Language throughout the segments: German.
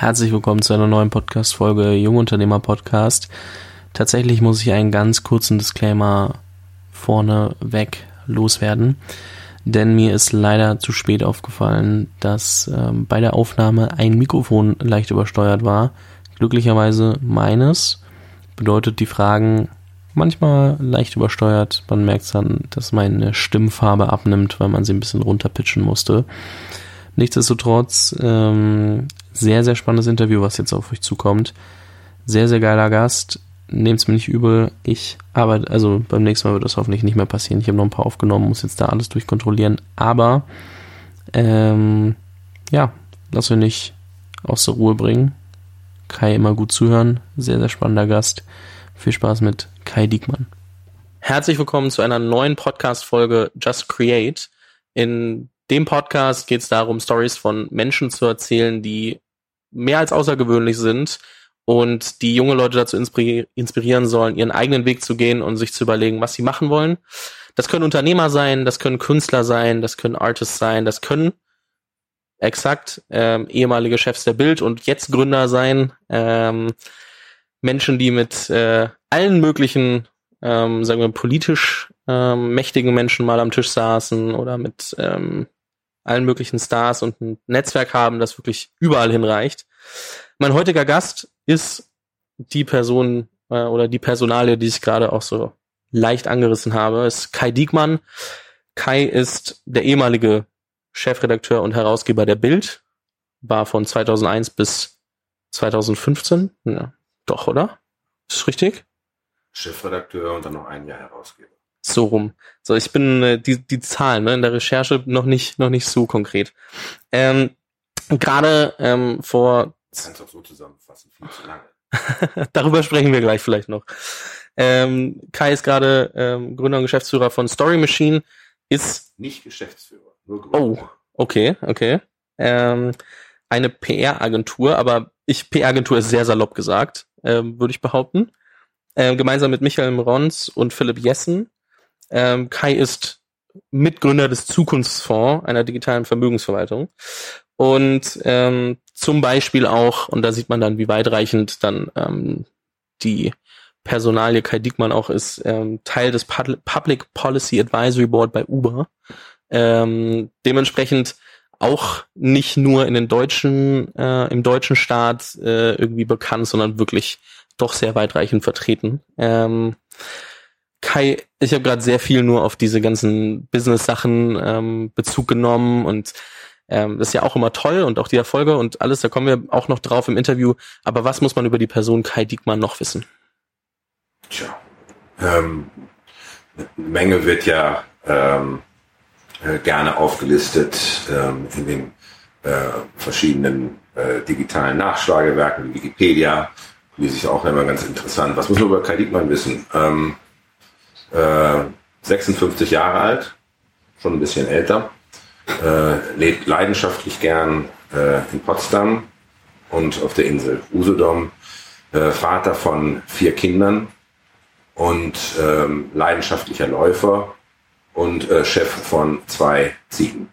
Herzlich willkommen zu einer neuen Podcast-Folge Jungunternehmer Podcast. Tatsächlich muss ich einen ganz kurzen Disclaimer vorneweg loswerden, denn mir ist leider zu spät aufgefallen, dass ähm, bei der Aufnahme ein Mikrofon leicht übersteuert war. Glücklicherweise meines. Bedeutet die Fragen manchmal leicht übersteuert. Man merkt dann, dass meine Stimmfarbe abnimmt, weil man sie ein bisschen runterpitchen musste. Nichtsdestotrotz, ähm, sehr, sehr spannendes Interview, was jetzt auf euch zukommt. Sehr, sehr geiler Gast. Nehmt's mir nicht übel. Ich arbeite, also beim nächsten Mal wird das hoffentlich nicht mehr passieren. Ich habe noch ein paar aufgenommen, muss jetzt da alles durchkontrollieren. Aber, ähm, ja, lass euch nicht aus der Ruhe bringen. Kai immer gut zuhören. Sehr, sehr spannender Gast. Viel Spaß mit Kai Diekmann. Herzlich willkommen zu einer neuen Podcast-Folge Just Create. In dem Podcast geht es darum, Stories von Menschen zu erzählen, die mehr als außergewöhnlich sind und die junge Leute dazu inspirieren sollen, ihren eigenen Weg zu gehen und sich zu überlegen, was sie machen wollen. Das können Unternehmer sein, das können Künstler sein, das können Artists sein, das können exakt ähm, ehemalige Chefs der Bild und jetzt Gründer sein, ähm, Menschen, die mit äh, allen möglichen, ähm, sagen wir, politisch ähm, mächtigen Menschen mal am Tisch saßen oder mit ähm, allen möglichen Stars und ein Netzwerk haben, das wirklich überall hinreicht. Mein heutiger Gast ist die Person äh, oder die Personalie, die ich gerade auch so leicht angerissen habe, ist Kai Diekmann. Kai ist der ehemalige Chefredakteur und Herausgeber der Bild, war von 2001 bis 2015. Ja, doch, oder? Ist richtig? Chefredakteur und dann noch ein Jahr Herausgeber. So rum. So, ich bin äh, die, die Zahlen ne, in der Recherche noch nicht, noch nicht so konkret. Ähm, Gerade ähm, vor. Das kannst du auch so zusammenfassen, viel zu lange. Darüber sprechen wir gleich vielleicht noch. Ähm, Kai ist gerade ähm, Gründer und Geschäftsführer von Story Machine. Ist nicht Geschäftsführer, nur Gründer. Oh, okay, okay. Ähm, eine PR-Agentur, aber ich PR-Agentur ist sehr salopp gesagt, ähm, würde ich behaupten. Ähm, gemeinsam mit Michael Rons und Philipp Jessen ähm, Kai ist Mitgründer des Zukunftsfonds, einer digitalen Vermögensverwaltung. Und ähm, zum Beispiel auch, und da sieht man dann, wie weitreichend dann ähm, die Personalie Kai Diekmann auch ist, ähm, Teil des Public Policy Advisory Board bei Uber. Ähm, dementsprechend auch nicht nur in den deutschen, äh, im deutschen Staat äh, irgendwie bekannt, sondern wirklich doch sehr weitreichend vertreten. Ähm, Kai, ich habe gerade sehr viel nur auf diese ganzen Business-Sachen ähm, Bezug genommen und ähm, das ist ja auch immer toll und auch die Erfolge und alles, da kommen wir auch noch drauf im Interview. Aber was muss man über die Person Kai Diekmann noch wissen? Tja, ähm, eine Menge wird ja ähm, äh, gerne aufgelistet ähm, in den äh, verschiedenen äh, digitalen Nachschlagewerken, wie Wikipedia, lese ich auch immer ganz interessant. Was muss man über Kai Diekmann wissen? Ähm, 56 äh, Jahre alt, schon ein bisschen älter, äh, lebt leidenschaftlich gern äh, in Potsdam und auf der Insel Usedom, äh, Vater von vier Kindern und ähm, leidenschaftlicher Läufer und äh, Chef von zwei Ziegen.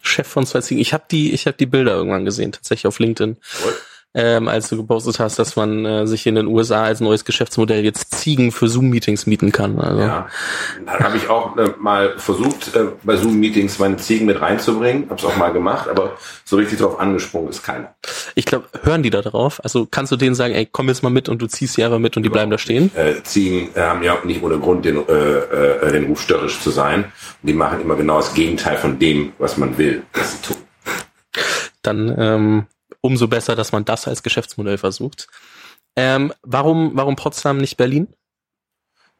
Chef von zwei Ziegen. Ich habe die, ich habe die Bilder irgendwann gesehen, tatsächlich auf LinkedIn. Cool ähm, als du gepostet hast, dass man äh, sich in den USA als neues Geschäftsmodell jetzt Ziegen für Zoom-Meetings mieten kann. Also. Ja, da habe ich auch äh, mal versucht, äh, bei Zoom-Meetings meine Ziegen mit reinzubringen, habe es auch mal gemacht, aber so richtig drauf angesprungen ist keiner. Ich glaube, hören die da drauf? Also kannst du denen sagen, ey, komm jetzt mal mit und du ziehst sie aber mit und die bleiben da stehen? Äh, Ziegen äh, haben ja nicht ohne Grund den, äh, äh, den Ruf störrisch zu sein. Und die machen immer genau das Gegenteil von dem, was man will, dass sie tun. Dann ähm, umso besser, dass man das als Geschäftsmodell versucht. Ähm, warum, warum Potsdam nicht Berlin?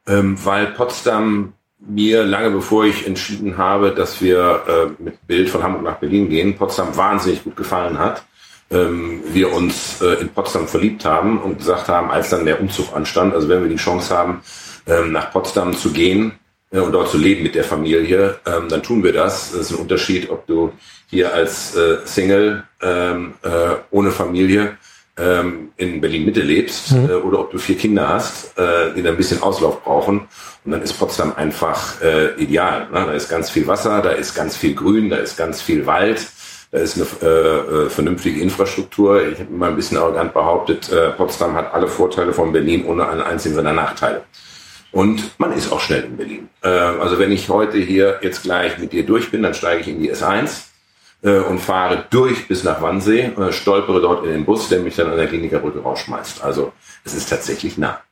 Ähm, weil Potsdam mir lange bevor ich entschieden habe, dass wir äh, mit Bild von Hamburg nach Berlin gehen, Potsdam wahnsinnig gut gefallen hat. Ähm, wir uns äh, in Potsdam verliebt haben und gesagt haben, als dann der Umzug anstand, also wenn wir die Chance haben, ähm, nach Potsdam zu gehen, und dort zu leben mit der Familie, ähm, dann tun wir das. Das ist ein Unterschied, ob du hier als äh, Single ähm, äh, ohne Familie ähm, in Berlin-Mitte lebst mhm. äh, oder ob du vier Kinder hast, äh, die dann ein bisschen Auslauf brauchen. Und dann ist Potsdam einfach äh, ideal. Ne? Da ist ganz viel Wasser, da ist ganz viel Grün, da ist ganz viel Wald, Da ist eine äh, vernünftige Infrastruktur. Ich habe immer ein bisschen arrogant behauptet, Potsdam hat alle Vorteile von Berlin ohne einen einzigen seiner Nachteile. Und man ist auch schnell in Berlin. Äh, also wenn ich heute hier jetzt gleich mit dir durch bin, dann steige ich in die S1 äh, und fahre durch bis nach Wannsee, äh, stolpere dort in den Bus, der mich dann an der Klinikerbrücke rausschmeißt. Also es ist tatsächlich nah.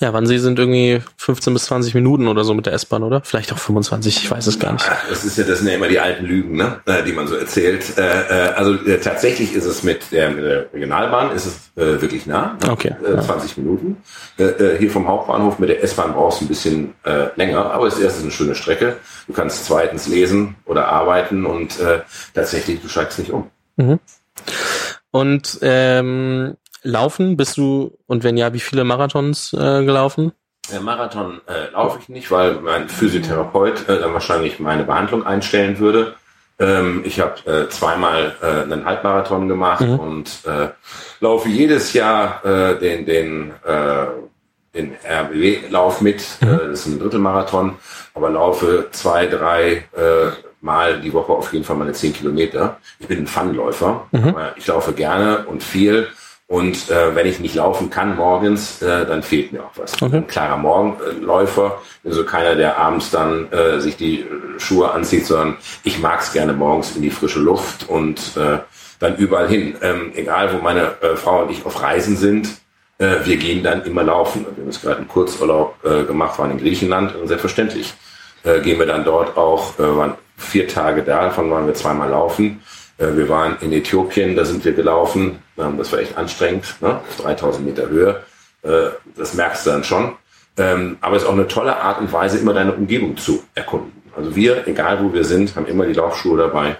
Ja, Wannsee sind irgendwie 15 bis 20 Minuten oder so mit der S-Bahn, oder? Vielleicht auch 25, ich weiß es gar nicht. Das ist ja, das sind ja immer die alten Lügen, ne? Äh, die man so erzählt. Äh, äh, also tatsächlich ist es mit der, mit der Regionalbahn ist es wirklich nah. Ne? Okay. 20 ja. Minuten. Hier vom Hauptbahnhof mit der S-Bahn brauchst du ein bisschen länger, aber es ist erstens eine schöne Strecke. Du kannst zweitens lesen oder arbeiten und tatsächlich, du steigst nicht um. Mhm. Und ähm, Laufen bist du und wenn ja, wie viele Marathons äh, gelaufen? Der Marathon äh, laufe ich nicht, weil mein Physiotherapeut äh, dann wahrscheinlich meine Behandlung einstellen würde. Ähm, ich habe äh, zweimal äh, einen Halbmarathon gemacht mhm. und äh, laufe jedes Jahr äh, den den äh, den RBW-Lauf mit. Mhm. Äh, das ist ein Drittelmarathon, aber laufe zwei, drei äh, Mal die Woche auf jeden Fall meine zehn Kilometer. Ich bin ein Funläufer. Mhm. Ich laufe gerne und viel und äh, wenn ich nicht laufen kann morgens, äh, dann fehlt mir auch was. Okay. Ein klarer Morgenläufer, also keiner, der abends dann äh, sich die Schuhe anzieht, sondern ich mag es gerne morgens in die frische Luft und äh, dann überall hin. Ähm, egal, wo meine äh, Frau und ich auf Reisen sind, äh, wir gehen dann immer laufen. Wir haben jetzt gerade einen Kurzurlaub äh, gemacht, waren in Griechenland und selbstverständlich äh, gehen wir dann dort auch, äh, waren vier Tage da, davon waren wir zweimal laufen. Äh, wir waren in Äthiopien, da sind wir gelaufen. Ähm, das war echt anstrengend, ne? 3000 Meter Höhe. Äh, das merkst du dann schon. Ähm, aber es ist auch eine tolle Art und Weise, immer deine Umgebung zu erkunden. Also wir, egal wo wir sind, haben immer die Laufschuhe dabei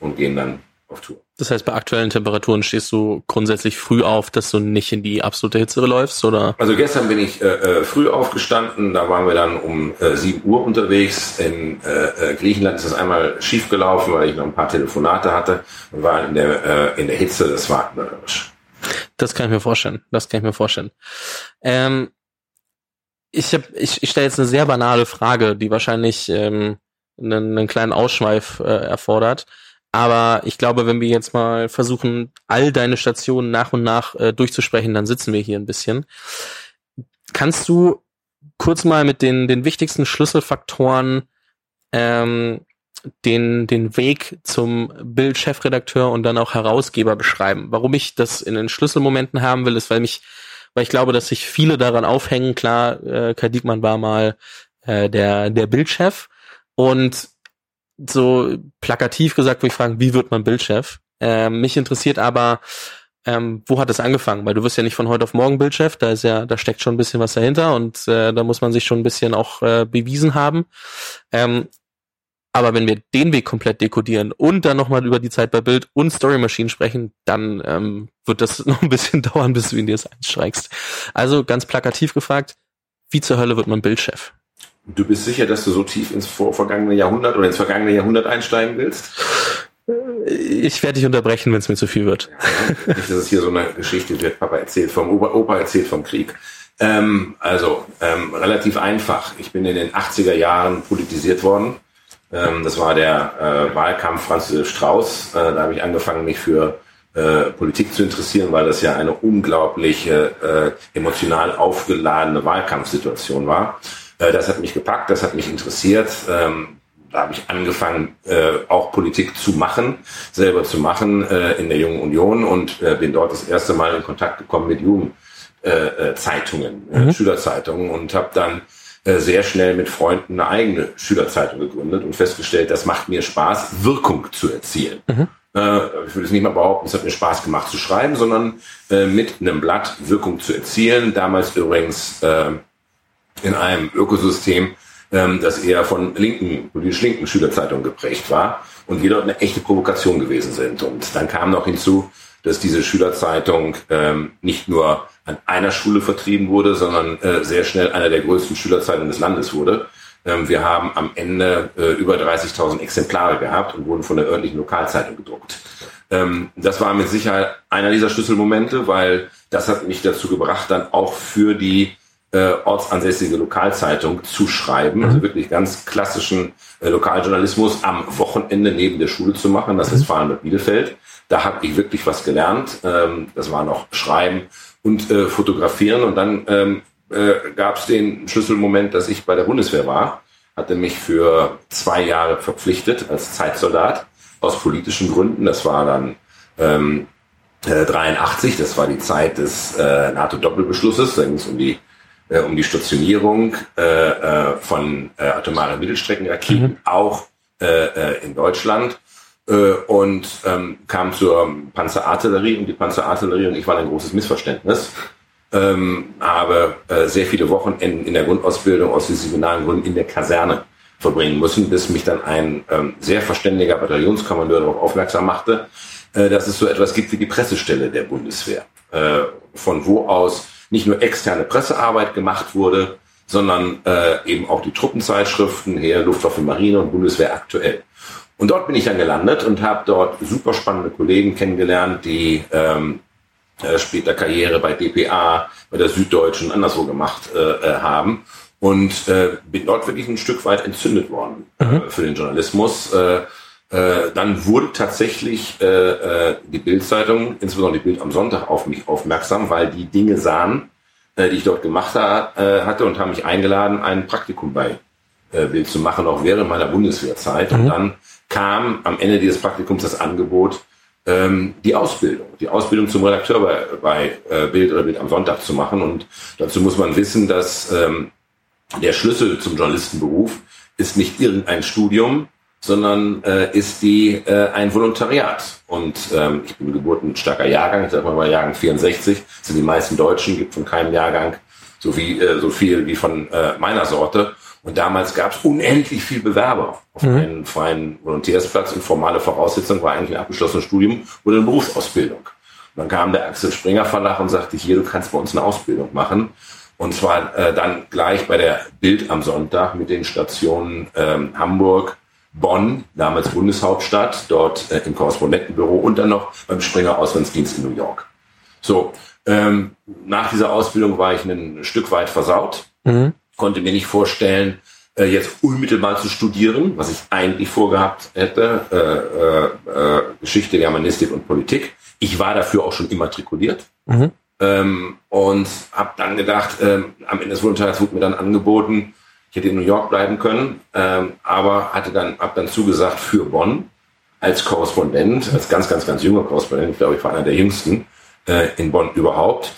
und gehen dann auf Tour. Das heißt, bei aktuellen Temperaturen stehst du grundsätzlich früh auf, dass du nicht in die absolute Hitze läufst, oder? Also gestern bin ich äh, äh früh aufgestanden, da waren wir dann um äh, 7 Uhr unterwegs. In äh, äh, Griechenland ist das einmal schief gelaufen, weil ich noch ein paar Telefonate hatte und war in der, äh, in der Hitze, das war mörderlich. Das kann ich mir vorstellen, das kann ich mir vorstellen. Ähm, ich hab, ich, ich stelle jetzt eine sehr banale Frage, die wahrscheinlich ähm, einen, einen kleinen Ausschweif äh, erfordert. Aber ich glaube, wenn wir jetzt mal versuchen, all deine Stationen nach und nach äh, durchzusprechen, dann sitzen wir hier ein bisschen. Kannst du kurz mal mit den, den wichtigsten Schlüsselfaktoren ähm, den, den Weg zum Bildchefredakteur und dann auch Herausgeber beschreiben? Warum ich das in den Schlüsselmomenten haben will, ist, weil mich, weil ich glaube, dass sich viele daran aufhängen. Klar, äh, Kai Diekmann war mal äh, der, der Bildchef und so plakativ gesagt, wo ich fragen, wie wird man Bildchef? Ähm, mich interessiert aber, ähm, wo hat es angefangen? Weil du wirst ja nicht von heute auf morgen Bildchef, da ist ja, da steckt schon ein bisschen was dahinter und äh, da muss man sich schon ein bisschen auch äh, bewiesen haben. Ähm, aber wenn wir den Weg komplett dekodieren und dann nochmal über die Zeit bei Bild und Story Machine sprechen, dann ähm, wird das noch ein bisschen dauern, bis du in dir das einstreikst. Also ganz plakativ gefragt, wie zur Hölle wird man Bildchef? Du bist sicher, dass du so tief ins vor vergangene Jahrhundert oder ins vergangene Jahrhundert einsteigen willst? Ich werde dich unterbrechen, wenn es mir zu viel wird. Ja, nicht, dass es hier so eine Geschichte wird. Papa erzählt vom Opa, Opa erzählt vom Krieg. Ähm, also ähm, relativ einfach. Ich bin in den 80er Jahren politisiert worden. Ähm, das war der äh, Wahlkampf Franz Strauß. Äh, da habe ich angefangen, mich für äh, Politik zu interessieren, weil das ja eine unglaubliche äh, emotional aufgeladene Wahlkampfsituation war. Äh, das hat mich gepackt, das hat mich interessiert. Ähm, da habe ich angefangen, äh, auch Politik zu machen, selber zu machen äh, in der Jungen Union und äh, bin dort das erste Mal in Kontakt gekommen mit Jugendzeitungen, äh, äh, mhm. Schülerzeitungen und habe dann äh, sehr schnell mit Freunden eine eigene Schülerzeitung gegründet und festgestellt, das macht mir Spaß, Wirkung zu erzielen. Mhm. Ich würde es nicht mal behaupten, es hat mir Spaß gemacht zu schreiben, sondern äh, mit einem Blatt Wirkung zu erzielen. Damals übrigens in einem Ökosystem, ähm, das eher von linken, politisch linken Schülerzeitungen geprägt war und wir dort eine echte Provokation gewesen sind. Und dann kam noch hinzu, dass diese Schülerzeitung ähm, nicht nur an einer Schule vertrieben wurde, sondern äh, sehr schnell einer der größten Schülerzeitungen des Landes wurde. Ähm, wir haben am Ende äh, über 30.000 Exemplare gehabt und wurden von der örtlichen Lokalzeitung gedruckt. Ähm, das war mit Sicherheit einer dieser Schlüsselmomente, weil das hat mich dazu gebracht, dann auch für die äh, ortsansässige Lokalzeitung zu schreiben, mhm. also wirklich ganz klassischen äh, Lokaljournalismus am Wochenende neben der Schule zu machen. Das mhm. ist Fahren mit Bielefeld. Da habe ich wirklich was gelernt. Ähm, das war noch Schreiben und äh, Fotografieren. Und dann ähm, äh, gab es den Schlüsselmoment, dass ich bei der Bundeswehr war, hatte mich für zwei Jahre verpflichtet als Zeitsoldat aus politischen Gründen. Das war dann ähm, äh, 83, das war die Zeit des äh, NATO-Doppelbeschlusses. Da ging es um die äh, um die Stationierung äh, äh, von äh, atomaren Mittelstreckenraketen, mhm. auch äh, äh, in Deutschland. Äh, und ähm, kam zur Panzerartillerie und die Panzerartillerie und ich war ein großes Missverständnis. Ähm, habe äh, sehr viele Wochenenden in der Grundausbildung aus disziplinaren Gründen in der Kaserne verbringen müssen, bis mich dann ein ähm, sehr verständiger Bataillonskommandeur darauf aufmerksam machte, äh, dass es so etwas gibt wie die Pressestelle der Bundeswehr, äh, von wo aus nicht nur externe Pressearbeit gemacht wurde, sondern äh, eben auch die Truppenzeitschriften, Heer, Luftwaffe, Marine und Bundeswehr aktuell. Und dort bin ich dann gelandet und habe dort super spannende Kollegen kennengelernt, die ähm, äh, später Karriere bei DPA, bei der Süddeutschen anderswo gemacht äh, äh, haben. Und äh, bin dort wirklich ein Stück weit entzündet worden äh, mhm. für den Journalismus. Äh, äh, dann wurde tatsächlich äh, äh, die Bildzeitung, insbesondere die Bild am Sonntag, auf mich aufmerksam, weil die Dinge sahen, äh, die ich dort gemacht ha äh, hatte und haben mich eingeladen, ein Praktikum bei Bild zu machen, auch während meiner Bundeswehrzeit. Mhm. Und dann kam am Ende dieses Praktikums das Angebot, ähm, die Ausbildung, die Ausbildung zum Redakteur bei, bei Bild oder Bild am Sonntag zu machen. Und dazu muss man wissen, dass ähm, der Schlüssel zum Journalistenberuf ist nicht irgendein Studium, sondern äh, ist die äh, ein Volontariat. Und ähm, ich bin geburtenstarker Jahrgang, ich sag mal bei Jahrgang 64, sind die meisten Deutschen, gibt von keinem Jahrgang so, wie, äh, so viel wie von äh, meiner Sorte. Und damals gab es unendlich viel Bewerber auf mhm. einen freien Volontärsplatz und formale Voraussetzung war eigentlich ein abgeschlossenes Studium oder eine Berufsausbildung. Und dann kam der Axel Springer Verlag und sagte, hier, du kannst bei uns eine Ausbildung machen. Und zwar äh, dann gleich bei der Bild am Sonntag mit den Stationen ähm, Hamburg, Bonn, damals Bundeshauptstadt, dort äh, im Korrespondentenbüro und dann noch beim Springer Auslandsdienst in New York. So, ähm, nach dieser Ausbildung war ich ein Stück weit versaut, mhm. konnte mir nicht vorstellen, äh, jetzt unmittelbar zu studieren, was ich eigentlich vorgehabt hätte, äh, äh, äh, Geschichte, Germanistik und Politik. Ich war dafür auch schon immatrikuliert. Mhm. Ähm, und habe dann gedacht, ähm, am Ende des Volontariats wurde mir dann angeboten, ich hätte in New York bleiben können, ähm, aber hatte dann, hab dann zugesagt für Bonn als Korrespondent, als ganz, ganz, ganz junger Korrespondent. Ich glaube, ich war einer der jüngsten äh, in Bonn überhaupt.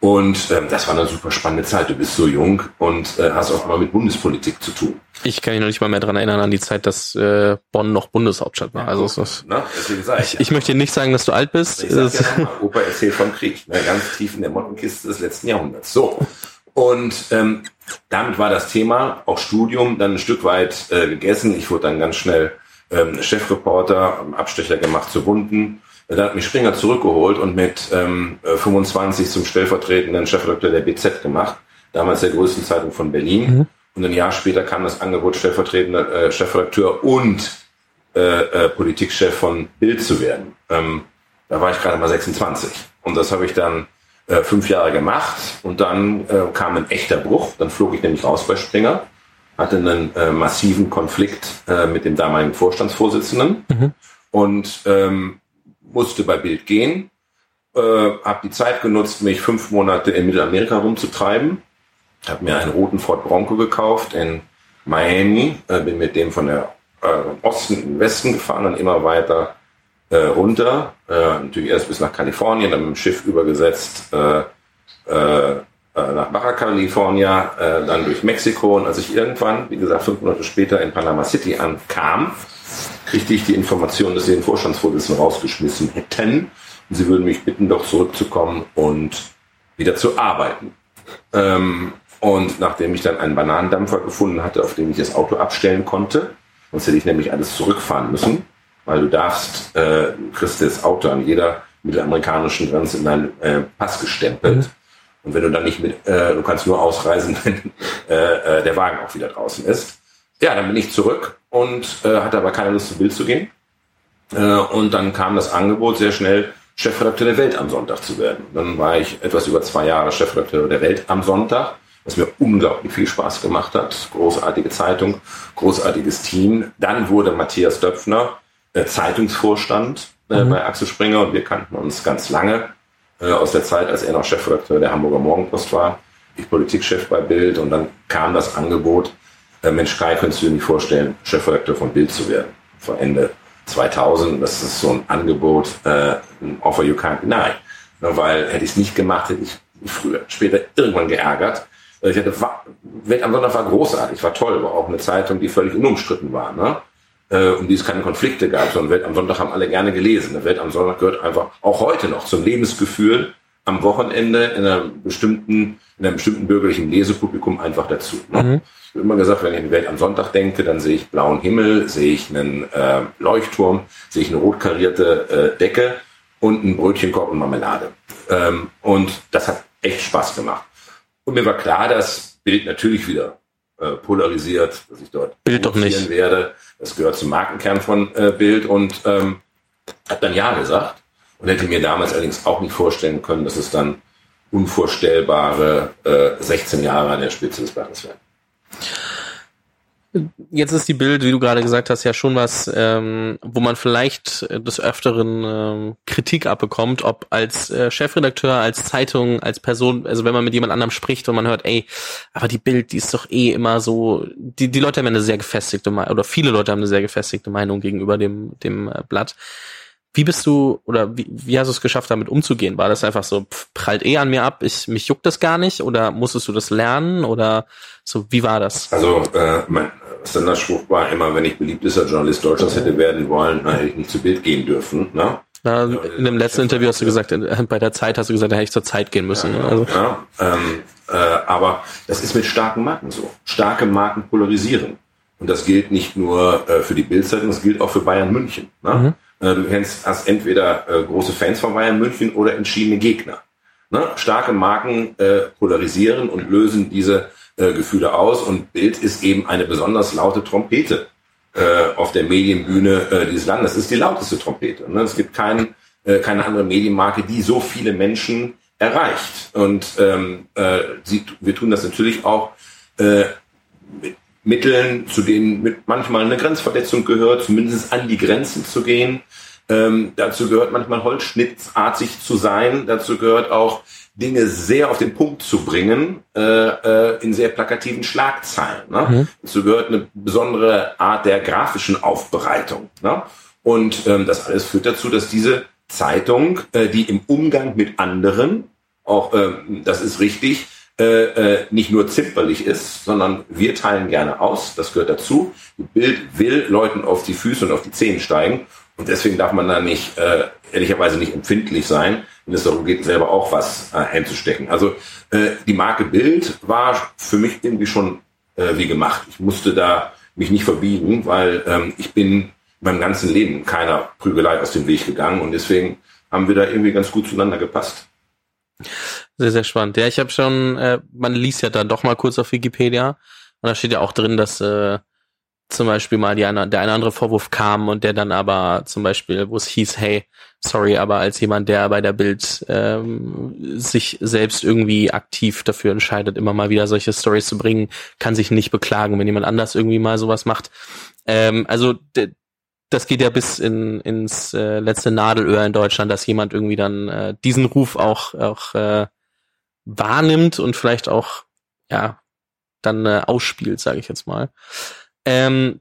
Und ähm, das war eine super spannende Zeit. Du bist so jung und äh, hast auch mal mit Bundespolitik zu tun. Ich kann mich noch nicht mal mehr dran erinnern an die Zeit, dass äh, Bonn noch Bundeshauptstadt war. Also das, Na, deswegen sag ich, ich, ich möchte dir nicht sagen, dass du alt bist. Ich sag ja mal, Opa erzählt vom Krieg, ne, ganz tief in der Mottenkiste des letzten Jahrhunderts. So, und ähm, damit war das Thema, auch Studium, dann ein Stück weit äh, gegessen. Ich wurde dann ganz schnell ähm, Chefreporter, Abstecher gemacht zu Wunden. Da hat mich Springer zurückgeholt und mit ähm, 25 zum stellvertretenden Chefredakteur der BZ gemacht, damals der größten Zeitung von Berlin. Mhm. Und ein Jahr später kam das Angebot, stellvertretender äh, Chefredakteur und äh, äh, Politikchef von Bild zu werden. Ähm, da war ich gerade mal 26. Und das habe ich dann äh, fünf Jahre gemacht und dann äh, kam ein echter Bruch. Dann flog ich nämlich raus bei Springer, hatte einen äh, massiven Konflikt äh, mit dem damaligen Vorstandsvorsitzenden mhm. und ähm, musste bei Bild gehen. Äh, habe die Zeit genutzt, mich fünf Monate in Mittelamerika rumzutreiben. Habe mir einen roten Ford Bronco gekauft in Miami, äh, bin mit dem von der Osten in den Westen gefahren und immer weiter äh, runter, äh, natürlich erst bis nach Kalifornien, dann mit dem Schiff übergesetzt äh, äh, äh, nach Baja California, äh, dann durch Mexiko und als ich irgendwann, wie gesagt, fünf Monate später in Panama City ankam, kriegte ich die Information, dass sie den Vorstandsvorsitzenden rausgeschmissen hätten und sie würden mich bitten, doch zurückzukommen und wieder zu arbeiten. Ähm, und nachdem ich dann einen Bananendampfer gefunden hatte, auf dem ich das Auto abstellen konnte, sonst hätte ich nämlich alles zurückfahren müssen, weil du darfst, äh, du kriegst das Auto an jeder mittelamerikanischen Grenze in deinen äh, Pass gestempelt. Mhm. Und wenn du dann nicht mit, äh, du kannst nur ausreisen, wenn äh, äh, der Wagen auch wieder draußen ist. Ja, dann bin ich zurück und äh, hatte aber keine Lust zu Bild zu gehen. Äh, und dann kam das Angebot sehr schnell, Chefredakteur der Welt am Sonntag zu werden. Dann war ich etwas über zwei Jahre Chefredakteur der Welt am Sonntag was mir unglaublich viel Spaß gemacht hat. Großartige Zeitung, großartiges Team. Dann wurde Matthias Döpfner Zeitungsvorstand äh, mhm. bei Axel Springer und wir kannten uns ganz lange äh, aus der Zeit, als er noch Chefredakteur der Hamburger Morgenpost war. Ich Politikchef bei Bild und dann kam das Angebot, äh, Mensch Kai, könntest du dir nicht vorstellen, Chefredakteur von Bild zu werden? Vor Ende 2000, das ist so ein Angebot, äh, ein Offer you can't deny. Weil hätte ich es nicht gemacht, hätte ich früher, später irgendwann geärgert. Ich hatte, Welt am Sonntag war großartig, war toll, war auch eine Zeitung, die völlig unumstritten war, ne? Äh, um die es keine Konflikte gab, sondern Welt am Sonntag haben alle gerne gelesen. Der Welt am Sonntag gehört einfach auch heute noch zum Lebensgefühl am Wochenende in einer bestimmten, in einem bestimmten bürgerlichen Lesepublikum einfach dazu. Ne? Mhm. Ich habe immer gesagt, wenn ich an die Welt am Sonntag denke, dann sehe ich blauen Himmel, sehe ich einen äh, Leuchtturm, sehe ich eine rot karierte äh, Decke und ein Brötchenkorb und Marmelade. Ähm, und das hat echt Spaß gemacht. Und mir war klar, dass Bild natürlich wieder äh, polarisiert, dass ich dort Bild doch nicht. werde. Das gehört zum Markenkern von äh, Bild und ähm, habe dann ja gesagt und hätte mir damals allerdings auch nicht vorstellen können, dass es dann unvorstellbare äh, 16 Jahre an der Spitze des Blattes werden. Jetzt ist die Bild, wie du gerade gesagt hast, ja schon was, ähm, wo man vielleicht des Öfteren ähm, Kritik abbekommt, ob als äh, Chefredakteur, als Zeitung, als Person, also wenn man mit jemand anderem spricht und man hört, ey, aber die Bild, die ist doch eh immer so, die, die Leute haben eine sehr gefestigte Meinung, oder viele Leute haben eine sehr gefestigte Meinung gegenüber dem, dem äh, Blatt. Wie bist du oder wie, wie hast du es geschafft, damit umzugehen? War das einfach so, pff, prallt eh an mir ab, ich mich juckt das gar nicht oder musstest du das lernen oder so, wie war das? Also äh, mein Standardspruch war immer, wenn ich beliebtester Journalist Deutschlands hätte werden wollen, dann hätte ich nicht zu Bild gehen dürfen. Ne? Na, in dem letzten Interview hast du gesagt, bei der Zeit hast du gesagt, da hätte ich zur Zeit gehen müssen. Ja, ne? also. ja, ähm, äh, aber das ist mit starken Marken so. Starke Marken polarisieren. Und das gilt nicht nur äh, für die Bildzeitung, das gilt auch für Bayern München. Ne? Mhm. Äh, du kennst, hast entweder äh, große Fans von Bayern München oder entschiedene Gegner. Ne? Starke Marken äh, polarisieren und lösen diese äh, Gefühle aus und Bild ist eben eine besonders laute Trompete äh, auf der Medienbühne dieses Landes. Das ist die lauteste Trompete. Ne? Es gibt kein, keine andere Medienmarke, die so viele Menschen erreicht. Und ähm, äh, sie, wir tun das natürlich auch mit Mitteln, zu denen mit manchmal eine Grenzverletzung gehört, zumindest an die Grenzen zu gehen. Ähm, dazu gehört manchmal holzschnittartig zu sein. Dazu gehört auch Dinge sehr auf den Punkt zu bringen äh, äh, in sehr plakativen Schlagzeilen. Ne? Mhm. Dazu gehört eine besondere Art der grafischen Aufbereitung. Ne? Und ähm, das alles führt dazu, dass diese Zeitung, äh, die im Umgang mit anderen, auch äh, das ist richtig, äh, äh, nicht nur zimperlich ist, sondern wir teilen gerne aus. Das gehört dazu. Die Bild will Leuten auf die Füße und auf die Zehen steigen. Und deswegen darf man da nicht, äh, ehrlicherweise nicht empfindlich sein, wenn es darum geht, selber auch was äh, einzustecken. Also äh, die Marke Bild war für mich irgendwie schon äh, wie gemacht. Ich musste da mich nicht verbiegen, weil ähm, ich bin meinem ganzen Leben keiner Prügelei aus dem Weg gegangen und deswegen haben wir da irgendwie ganz gut zueinander gepasst. Sehr, sehr spannend. Ja, ich habe schon, äh, man liest ja dann doch mal kurz auf Wikipedia und da steht ja auch drin, dass äh, zum Beispiel mal die eine, der eine andere Vorwurf kam und der dann aber zum Beispiel, wo es hieß, hey, sorry, aber als jemand, der bei der Bild ähm, sich selbst irgendwie aktiv dafür entscheidet, immer mal wieder solche Stories zu bringen, kann sich nicht beklagen, wenn jemand anders irgendwie mal sowas macht. Ähm, also das geht ja bis in, ins äh, letzte Nadelöhr in Deutschland, dass jemand irgendwie dann äh, diesen Ruf auch, auch äh, wahrnimmt und vielleicht auch ja dann äh, ausspielt, sage ich jetzt mal. Ähm,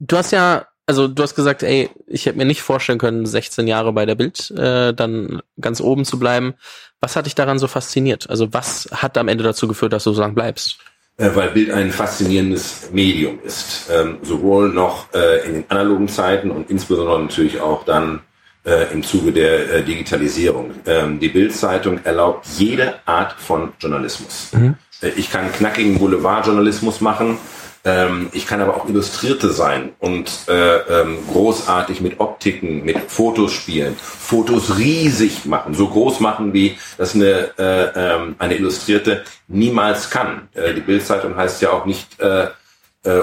du hast ja, also du hast gesagt, ey, ich hätte mir nicht vorstellen können, 16 Jahre bei der Bild äh, dann ganz oben zu bleiben. Was hat dich daran so fasziniert? Also was hat am Ende dazu geführt, dass du so lang bleibst? Äh, weil Bild ein faszinierendes Medium ist. Ähm, sowohl noch äh, in den analogen Zeiten und insbesondere natürlich auch dann äh, im Zuge der äh, Digitalisierung. Ähm, die Bild-Zeitung erlaubt jede Art von Journalismus. Mhm. Äh, ich kann knackigen Boulevardjournalismus machen. Ähm, ich kann aber auch Illustrierte sein und äh, ähm, großartig mit Optiken, mit Fotos spielen, Fotos riesig machen, so groß machen, wie das eine, äh, ähm, eine Illustrierte niemals kann. Äh, die Bildzeitung heißt ja auch nicht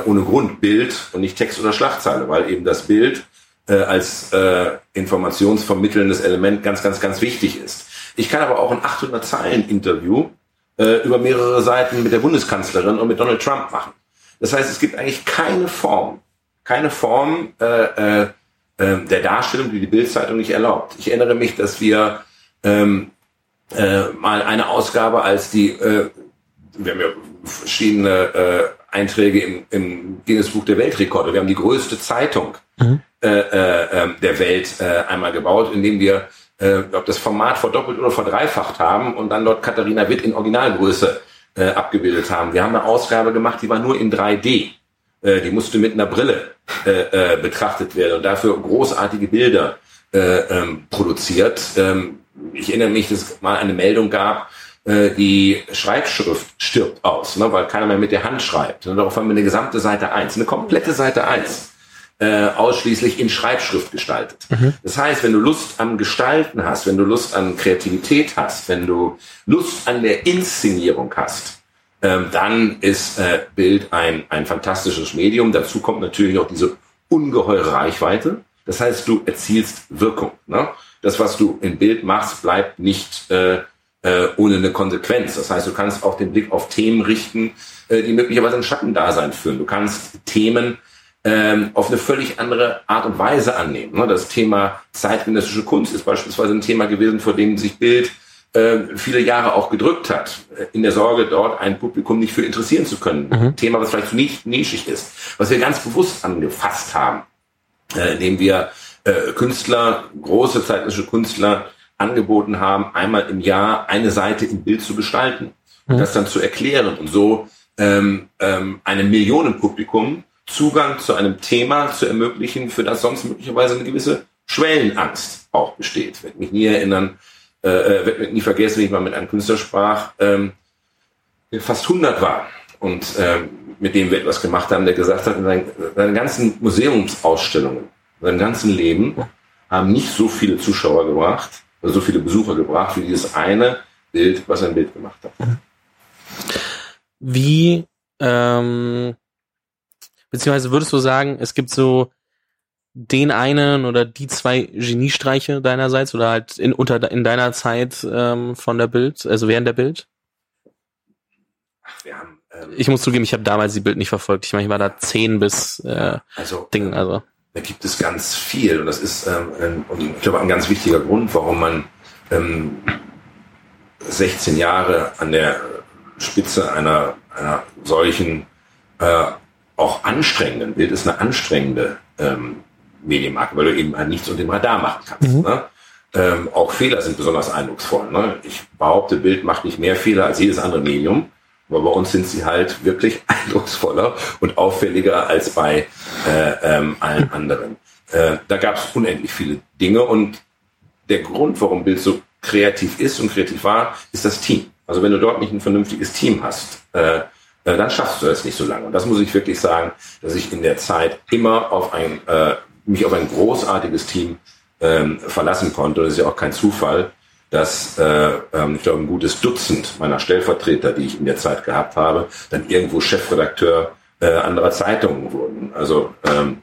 ohne Grund Bild und nicht Text oder Schlagzeile, weil eben das Bild äh, als äh, informationsvermittelndes Element ganz, ganz, ganz wichtig ist. Ich kann aber auch ein 800 Zeilen Interview äh, über mehrere Seiten mit der Bundeskanzlerin und mit Donald Trump machen. Das heißt, es gibt eigentlich keine Form, keine Form äh, äh, äh, der Darstellung, die die Bildzeitung nicht erlaubt. Ich erinnere mich, dass wir ähm, äh, mal eine Ausgabe als die, äh, wir haben ja verschiedene äh, Einträge im, im Guinness Buch der Weltrekorde. Wir haben die größte Zeitung mhm. äh, äh, ähm, der Welt äh, einmal gebaut, indem wir äh, ob das Format verdoppelt oder verdreifacht haben und dann dort Katharina Witt in Originalgröße äh, abgebildet haben. Wir haben eine Ausgabe gemacht, die war nur in 3D. Äh, die musste mit einer Brille äh, äh, betrachtet werden und dafür großartige Bilder äh, ähm, produziert. Ähm, ich erinnere mich, dass es mal eine Meldung gab, äh, die Schreibschrift stirbt aus, ne, weil keiner mehr mit der Hand schreibt. Und darauf haben wir eine gesamte Seite eins, eine komplette Seite eins äh, ausschließlich in Schreibschrift gestaltet. Mhm. Das heißt, wenn du Lust am Gestalten hast, wenn du Lust an Kreativität hast, wenn du Lust an der Inszenierung hast, ähm, dann ist äh, Bild ein, ein fantastisches Medium. Dazu kommt natürlich auch diese ungeheure Reichweite. Das heißt, du erzielst Wirkung. Ne? Das, was du in Bild machst, bleibt nicht äh, äh, ohne eine Konsequenz. Das heißt, du kannst auch den Blick auf Themen richten, äh, die möglicherweise ein Schattendasein führen. Du kannst Themen ähm, auf eine völlig andere Art und Weise annehmen. Ne? Das Thema zeitgenössische Kunst ist beispielsweise ein Thema gewesen, vor dem sich Bild äh, viele Jahre auch gedrückt hat, in der Sorge, dort ein Publikum nicht für interessieren zu können. Mhm. Thema, was vielleicht nicht nischig ist, was wir ganz bewusst angefasst haben, äh, indem wir äh, Künstler, große zeitgenössische Künstler angeboten haben, einmal im Jahr eine Seite im Bild zu gestalten und mhm. das dann zu erklären und so ähm, ähm, einem Millionenpublikum Zugang zu einem Thema zu ermöglichen, für das sonst möglicherweise eine gewisse Schwellenangst auch besteht. Ich werde mich nie erinnern, äh, äh werde mich nie vergessen, wie ich mal mit einem Künstler sprach, ähm, der fast 100 war und ähm, mit dem wir etwas gemacht haben, der gesagt hat, in seinen, seinen ganzen Museumsausstellungen, seinem ganzen Leben haben nicht so viele Zuschauer gebracht, so viele Besucher gebracht, wie dieses eine Bild, was ein Bild gemacht hat. Wie ähm, Beziehungsweise würdest du sagen, es gibt so den einen oder die zwei Geniestreiche deinerseits oder halt in, unter, in deiner Zeit ähm, von der Bild, also während der Bild? Wir haben, ähm, ich muss zugeben, ich habe damals die Bild nicht verfolgt. Ich meine, ich war da zehn bis äh, also, Ding, also. Da gibt es ganz viel und das ist ähm, ein, ich glaube ein ganz wichtiger Grund, warum man ähm, 16 Jahre an der Spitze einer, einer solchen äh, auch anstrengenden, Bild ist eine anstrengende ähm, Medienmarke, weil du eben halt nichts unter dem Radar machen kannst. Mhm. Ne? Ähm, auch Fehler sind besonders eindrucksvoll. Ne? Ich behaupte, Bild macht nicht mehr Fehler als jedes andere Medium, aber bei uns sind sie halt wirklich eindrucksvoller und auffälliger als bei äh, ähm, allen anderen. Äh, da gab es unendlich viele Dinge und der Grund, warum Bild so kreativ ist und kreativ war, ist das Team. Also wenn du dort nicht ein vernünftiges Team hast, äh, äh, dann schaffst du das nicht so lange. Und das muss ich wirklich sagen, dass ich in der Zeit immer auf ein, äh, mich auf ein großartiges Team ähm, verlassen konnte. Es ist ja auch kein Zufall, dass äh, ähm, ich glaube ein gutes Dutzend meiner Stellvertreter, die ich in der Zeit gehabt habe, dann irgendwo Chefredakteur äh, anderer Zeitungen wurden. Also ähm,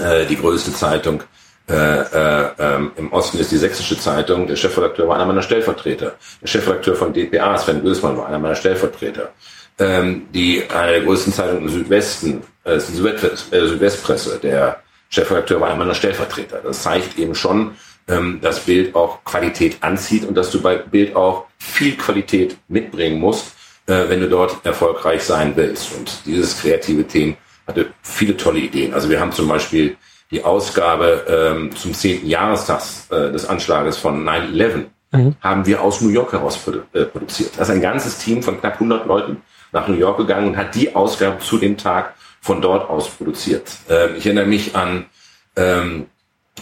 äh, die größte Zeitung äh, äh, ähm, im Osten ist die Sächsische Zeitung. Der Chefredakteur war einer meiner Stellvertreter. Der Chefredakteur von DPA, Sven Bösmann, war einer meiner Stellvertreter ähm, die eine der größten Zeitungen im Südwesten, äh, ist die äh, Südwestpresse, der Chefredakteur war einmal der Stellvertreter. Das zeigt eben schon, ähm, dass Bild auch Qualität anzieht und dass du bei Bild auch viel Qualität mitbringen musst, äh, wenn du dort erfolgreich sein willst. Und dieses kreative Team hatte viele tolle Ideen. Also wir haben zum Beispiel die Ausgabe ähm, zum 10. Jahrestag äh, des Anschlages von 9-11 mhm. haben wir aus New York heraus äh, produziert. Das ist ein ganzes Team von knapp 100 Leuten, nach New York gegangen und hat die Ausgabe zu dem Tag von dort aus produziert. Ähm, ich erinnere mich an ähm,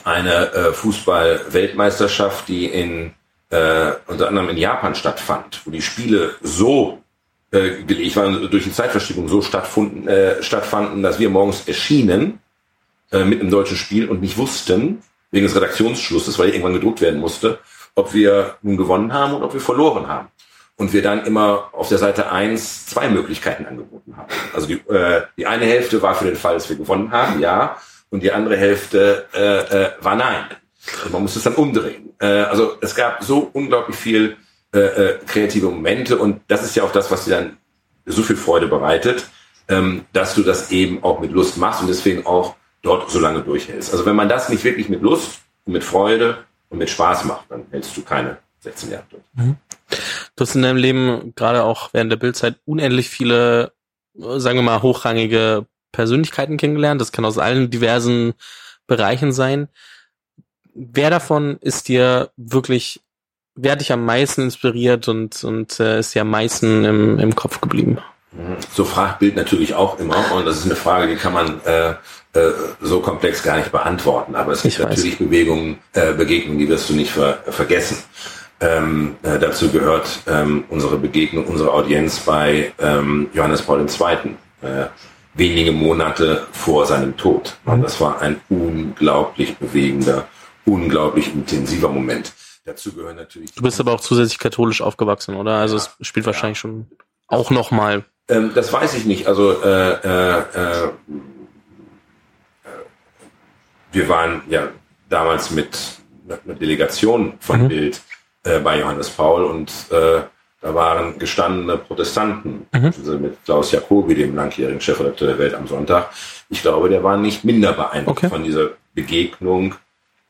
eine äh, Fußball-Weltmeisterschaft, die in äh, unter anderem in Japan stattfand, wo die Spiele so äh, gelegt waren, durch die Zeitverschiebung so stattfanden, äh, stattfanden, dass wir morgens erschienen äh, mit einem deutschen Spiel und nicht wussten, wegen des Redaktionsschlusses, weil irgendwann gedruckt werden musste, ob wir nun gewonnen haben und ob wir verloren haben und wir dann immer auf der Seite eins zwei Möglichkeiten angeboten haben. Also die, äh, die eine Hälfte war für den Fall, dass wir gewonnen haben, ja, und die andere Hälfte äh, äh, war nein. Und man muss es dann umdrehen. Äh, also es gab so unglaublich viel äh, äh, kreative Momente und das ist ja auch das, was dir dann so viel Freude bereitet, ähm, dass du das eben auch mit Lust machst und deswegen auch dort so lange durchhältst. Also wenn man das nicht wirklich mit Lust und mit Freude und mit Spaß macht, dann hältst du keine 16 Jahre durch. Mhm. Du hast in deinem Leben gerade auch während der Bildzeit unendlich viele, sagen wir mal, hochrangige Persönlichkeiten kennengelernt. Das kann aus allen diversen Bereichen sein. Wer davon ist dir wirklich, wer hat dich am meisten inspiriert und, und äh, ist dir am meisten im, im Kopf geblieben? So fragt Bild natürlich auch immer und das ist eine Frage, die kann man äh, äh, so komplex gar nicht beantworten. Aber es gibt natürlich Bewegungen, äh, Begegnungen, die wirst du nicht ver vergessen. Ähm, äh, dazu gehört ähm, unsere Begegnung, unsere Audienz bei ähm, Johannes Paul II. Äh, wenige Monate vor seinem Tod. Und das war ein unglaublich bewegender, unglaublich intensiver Moment. Dazu gehören natürlich. Du bist aber auch zusätzlich katholisch aufgewachsen, oder? Also ja, es spielt wahrscheinlich ja. schon auch nochmal. Ähm, das weiß ich nicht. Also äh, äh, äh, wir waren ja damals mit einer Delegation von mhm. Bild äh, bei Johannes Paul und äh, da waren gestandene Protestanten, mhm. also mit Klaus Jacobi, dem langjährigen Chefredakteur der Welt am Sonntag. Ich glaube, der war nicht minder beeindruckt okay. von dieser Begegnung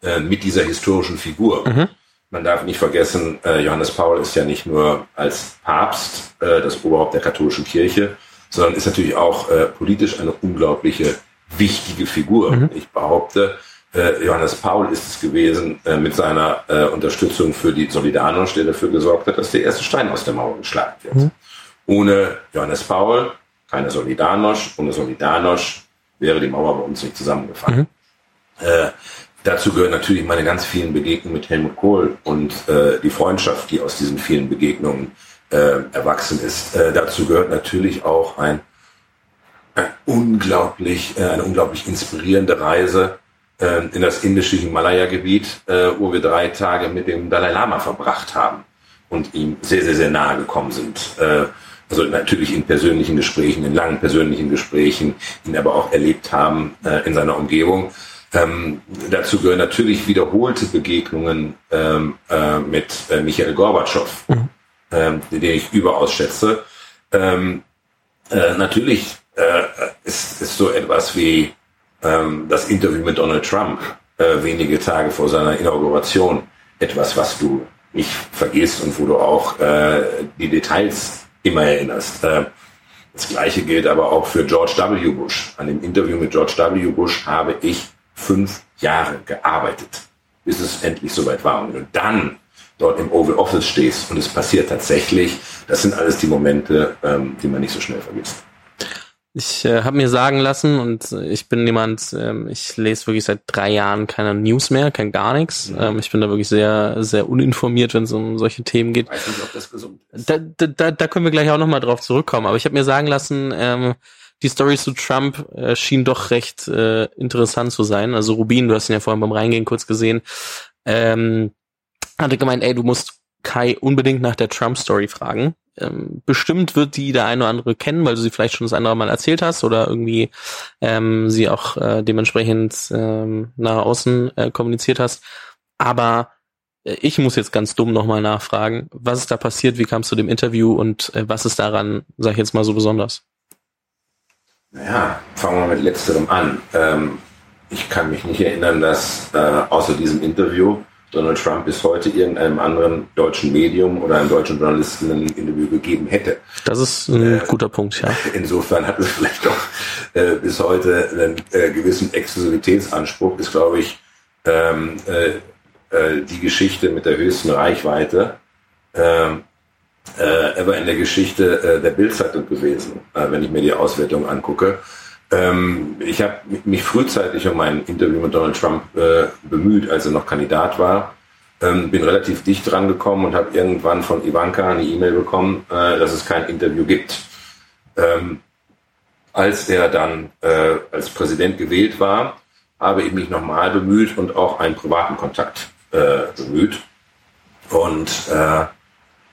äh, mit dieser historischen Figur. Mhm. Man darf nicht vergessen, äh, Johannes Paul ist ja nicht nur als Papst äh, das Oberhaupt der katholischen Kirche, sondern ist natürlich auch äh, politisch eine unglaubliche wichtige Figur. Mhm. Ich behaupte, Johannes Paul ist es gewesen äh, mit seiner äh, Unterstützung für die Solidarność, der dafür gesorgt hat, dass der erste Stein aus der Mauer geschlagen wird. Mhm. Ohne Johannes Paul keine Solidarność, ohne Solidarność wäre die Mauer bei uns nicht zusammengefallen. Mhm. Äh, dazu gehören natürlich meine ganz vielen Begegnungen mit Helmut Kohl und äh, die Freundschaft, die aus diesen vielen Begegnungen äh, erwachsen ist. Äh, dazu gehört natürlich auch ein, ein unglaublich, äh, eine unglaublich inspirierende Reise äh, in das indische Himalaya-Gebiet, äh, wo wir drei Tage mit dem Dalai Lama verbracht haben und ihm sehr, sehr, sehr nahe gekommen sind. Äh, also natürlich in persönlichen Gesprächen, in langen persönlichen Gesprächen, ihn aber auch erlebt haben äh, in seiner Umgebung. Ähm, dazu gehören natürlich wiederholte Begegnungen ähm, äh, mit äh, Michael Gorbatschow, mhm. ähm, den ich überaus schätze. Ähm, äh, natürlich äh, ist, ist so etwas wie ähm, das Interview mit Donald Trump äh, wenige Tage vor seiner Inauguration etwas, was du nicht vergisst und wo du auch äh, die Details immer erinnerst. Äh, das gleiche gilt aber auch für George W. Bush. An dem Interview mit George W. Bush habe ich fünf Jahre gearbeitet, bis es endlich soweit war. Und wenn du dann dort im Oval Office stehst und es passiert tatsächlich, das sind alles die Momente, ähm, die man nicht so schnell vergisst. Ich äh, habe mir sagen lassen und ich bin jemand, ähm, ich lese wirklich seit drei Jahren keine News mehr, kein gar nichts. Mhm. Ähm, ich bin da wirklich sehr, sehr uninformiert, wenn es um solche Themen geht. Weiß nicht, ob das gesund ist. Da, da, da können wir gleich auch nochmal drauf zurückkommen. Aber ich habe mir sagen lassen, ähm, die Story zu Trump äh, schien doch recht äh, interessant zu sein. Also Rubin, du hast ihn ja vorhin beim Reingehen kurz gesehen, ähm, hatte gemeint, ey, du musst Kai unbedingt nach der Trump-Story fragen ähm, bestimmt wird die der eine oder andere kennen, weil du sie vielleicht schon das andere Mal erzählt hast oder irgendwie ähm, sie auch äh, dementsprechend ähm, nach außen äh, kommuniziert hast. Aber äh, ich muss jetzt ganz dumm nochmal nachfragen, was ist da passiert, wie kamst du dem Interview und äh, was ist daran, sag ich jetzt mal so besonders? Naja, fangen wir mit letzterem an. Ähm, ich kann mich nicht erinnern, dass äh, außer diesem Interview Donald Trump bis heute irgendeinem anderen deutschen Medium oder einem deutschen Journalisten ein Interview gegeben hätte. Das ist ein äh, guter Punkt, ja. Insofern hat es vielleicht doch äh, bis heute einen äh, gewissen Exklusivitätsanspruch, ist, glaube ich, ähm, äh, äh, die Geschichte mit der höchsten Reichweite ähm, äh, ever in der Geschichte der Bildzeitung gewesen, wenn ich mir die Auswertung angucke. Ähm, ich habe mich frühzeitig um ein Interview mit Donald Trump äh, bemüht, als er noch Kandidat war. Ähm, bin relativ dicht dran gekommen und habe irgendwann von Ivanka eine E-Mail bekommen, äh, dass es kein Interview gibt. Ähm, als er dann äh, als Präsident gewählt war, habe ich mich nochmal bemüht und auch einen privaten Kontakt äh, bemüht. Und äh,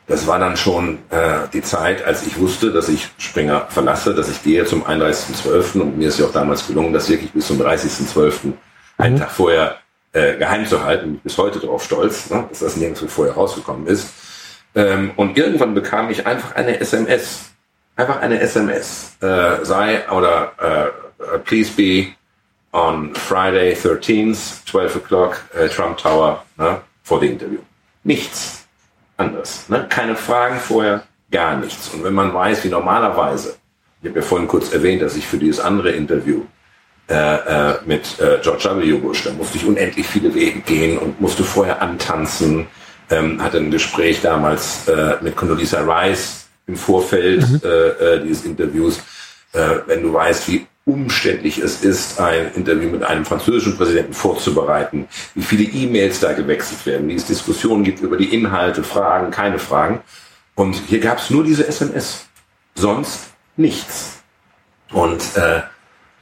das war dann schon äh, die Zeit, als ich wusste, dass ich Springer verlasse, dass ich gehe zum 31.12. Und mir ist ja auch damals gelungen, das wirklich bis zum 30.12. Mhm. einen Tag vorher äh, geheim zu halten. Ich bin bis heute darauf stolz, ne, dass das nirgendwo vorher rausgekommen ist. Ähm, und irgendwann bekam ich einfach eine SMS. Einfach eine SMS. Äh, sei oder äh, please be on Friday 13th, 12 o'clock, äh, Trump Tower, ne, for the interview. Nichts anderes. Ne? Keine Fragen vorher, gar nichts. Und wenn man weiß, wie normalerweise, ich habe ja vorhin kurz erwähnt, dass ich für dieses andere Interview äh, äh, mit äh, George W. Bush, da musste ich unendlich viele Wege gehen und musste vorher antanzen, ähm, hatte ein Gespräch damals äh, mit Condoleezza Rice im Vorfeld mhm. äh, äh, dieses Interviews. Äh, wenn du weißt, wie umständlich es ist, ein Interview mit einem französischen Präsidenten vorzubereiten, wie viele E-Mails da gewechselt werden, wie es Diskussionen gibt über die Inhalte, Fragen, keine Fragen. Und hier gab es nur diese SMS, sonst nichts. Und äh,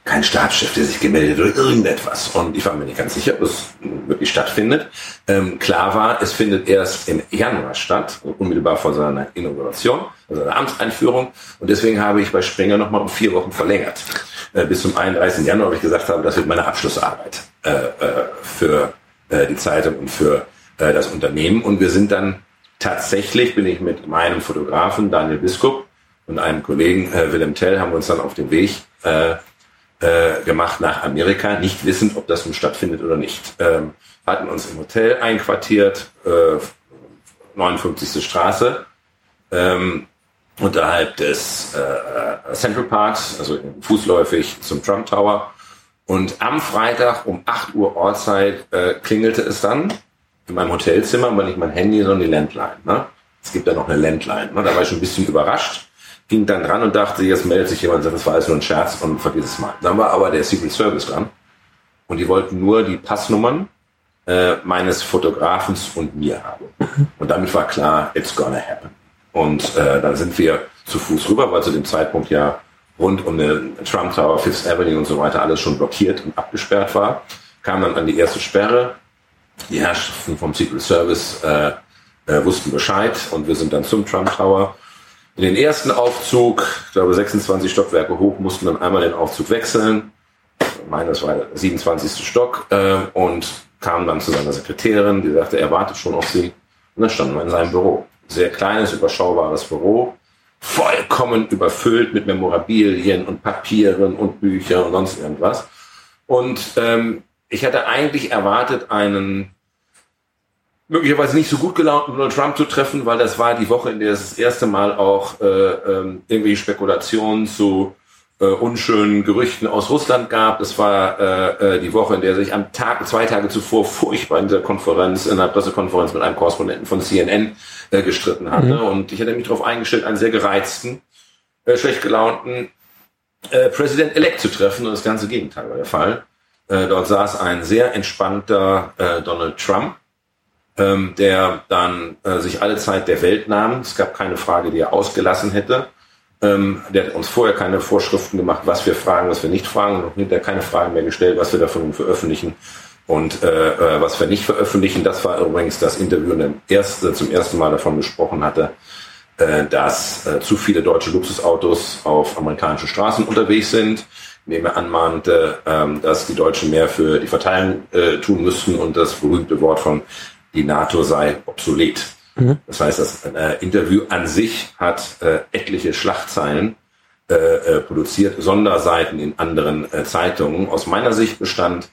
kein Stabschef, der sich gemeldet oder irgendetwas. Und ich war mir nicht ganz sicher, ob es wirklich stattfindet. Ähm, klar war, es findet erst im Januar statt, unmittelbar vor seiner Inauguration, also seiner Amtseinführung. Und deswegen habe ich bei Springer nochmal um vier Wochen verlängert. Äh, bis zum 31. Januar, weil ich gesagt habe, das wird meine Abschlussarbeit äh, äh, für die Zeitung und für das Unternehmen. Und wir sind dann tatsächlich, bin ich mit meinem Fotografen Daniel Biskup und einem Kollegen Willem Tell, haben wir uns dann auf den Weg gemacht nach Amerika, nicht wissend, ob das nun stattfindet oder nicht. Ähm, hatten uns im Hotel einquartiert, äh, 59. Straße, ähm, unterhalb des äh, Central Parks, also fußläufig zum Trump Tower. Und am Freitag um 8 Uhr Ortszeit äh, klingelte es dann in meinem Hotelzimmer, aber nicht mein Handy, sondern die Landline. Ne? Es gibt da noch eine Landline. Ne? Da war ich schon ein bisschen überrascht ging dann dran und dachte, jetzt meldet sich jemand sagt, das war alles nur ein Scherz und vergiss es mal. Dann war aber der Secret Service dran und die wollten nur die Passnummern äh, meines Fotografens und mir haben. Und damit war klar, it's gonna happen. Und äh, dann sind wir zu Fuß rüber, weil zu dem Zeitpunkt ja rund um den Trump Tower, Fifth Avenue und so weiter alles schon blockiert und abgesperrt war. Kam dann an die erste Sperre. Die Herrschaften vom Secret Service äh, äh, wussten Bescheid und wir sind dann zum Trump Tower in den ersten Aufzug, ich glaube 26 Stockwerke hoch, mussten dann einmal den Aufzug wechseln. Ich meine, das war der 27. Stock äh, und kam dann zu seiner Sekretärin, die sagte, er wartet schon auf sie. Und dann standen wir in seinem Büro. Sehr kleines, überschaubares Büro, vollkommen überfüllt mit Memorabilien und Papieren und Büchern und sonst irgendwas. Und ähm, ich hatte eigentlich erwartet, einen möglicherweise nicht so gut gelaunten Donald Trump zu treffen, weil das war die Woche, in der es das erste Mal auch äh, ähm, irgendwelche Spekulationen zu äh, unschönen Gerüchten aus Russland gab. Das war äh, äh, die Woche, in der sich am Tag, zwei Tage zuvor furchtbar in der Konferenz, in einer Pressekonferenz mit einem Korrespondenten von CNN äh, gestritten hatte. Mhm. Und ich hatte mich darauf eingestellt, einen sehr gereizten, äh, schlecht gelaunten äh, Präsident-elect zu treffen. Und das ganze Gegenteil war der Fall. Äh, dort saß ein sehr entspannter äh, Donald Trump, ähm, der dann äh, sich alle Zeit der Welt nahm. Es gab keine Frage, die er ausgelassen hätte. Ähm, der hat uns vorher keine Vorschriften gemacht, was wir fragen, was wir nicht fragen und hinterher keine Fragen mehr gestellt, was wir davon veröffentlichen und äh, äh, was wir nicht veröffentlichen. Das war übrigens das Interview, in dem erste, zum ersten Mal davon gesprochen hatte, äh, dass äh, zu viele deutsche Luxusautos auf amerikanischen Straßen unterwegs sind, indem er anmahnte, äh, dass die Deutschen mehr für die Verteilung äh, tun müssten und das berühmte Wort von die NATO sei obsolet. Mhm. Das heißt, das äh, Interview an sich hat äh, etliche Schlagzeilen äh, äh, produziert, Sonderseiten in anderen äh, Zeitungen. Aus meiner Sicht bestand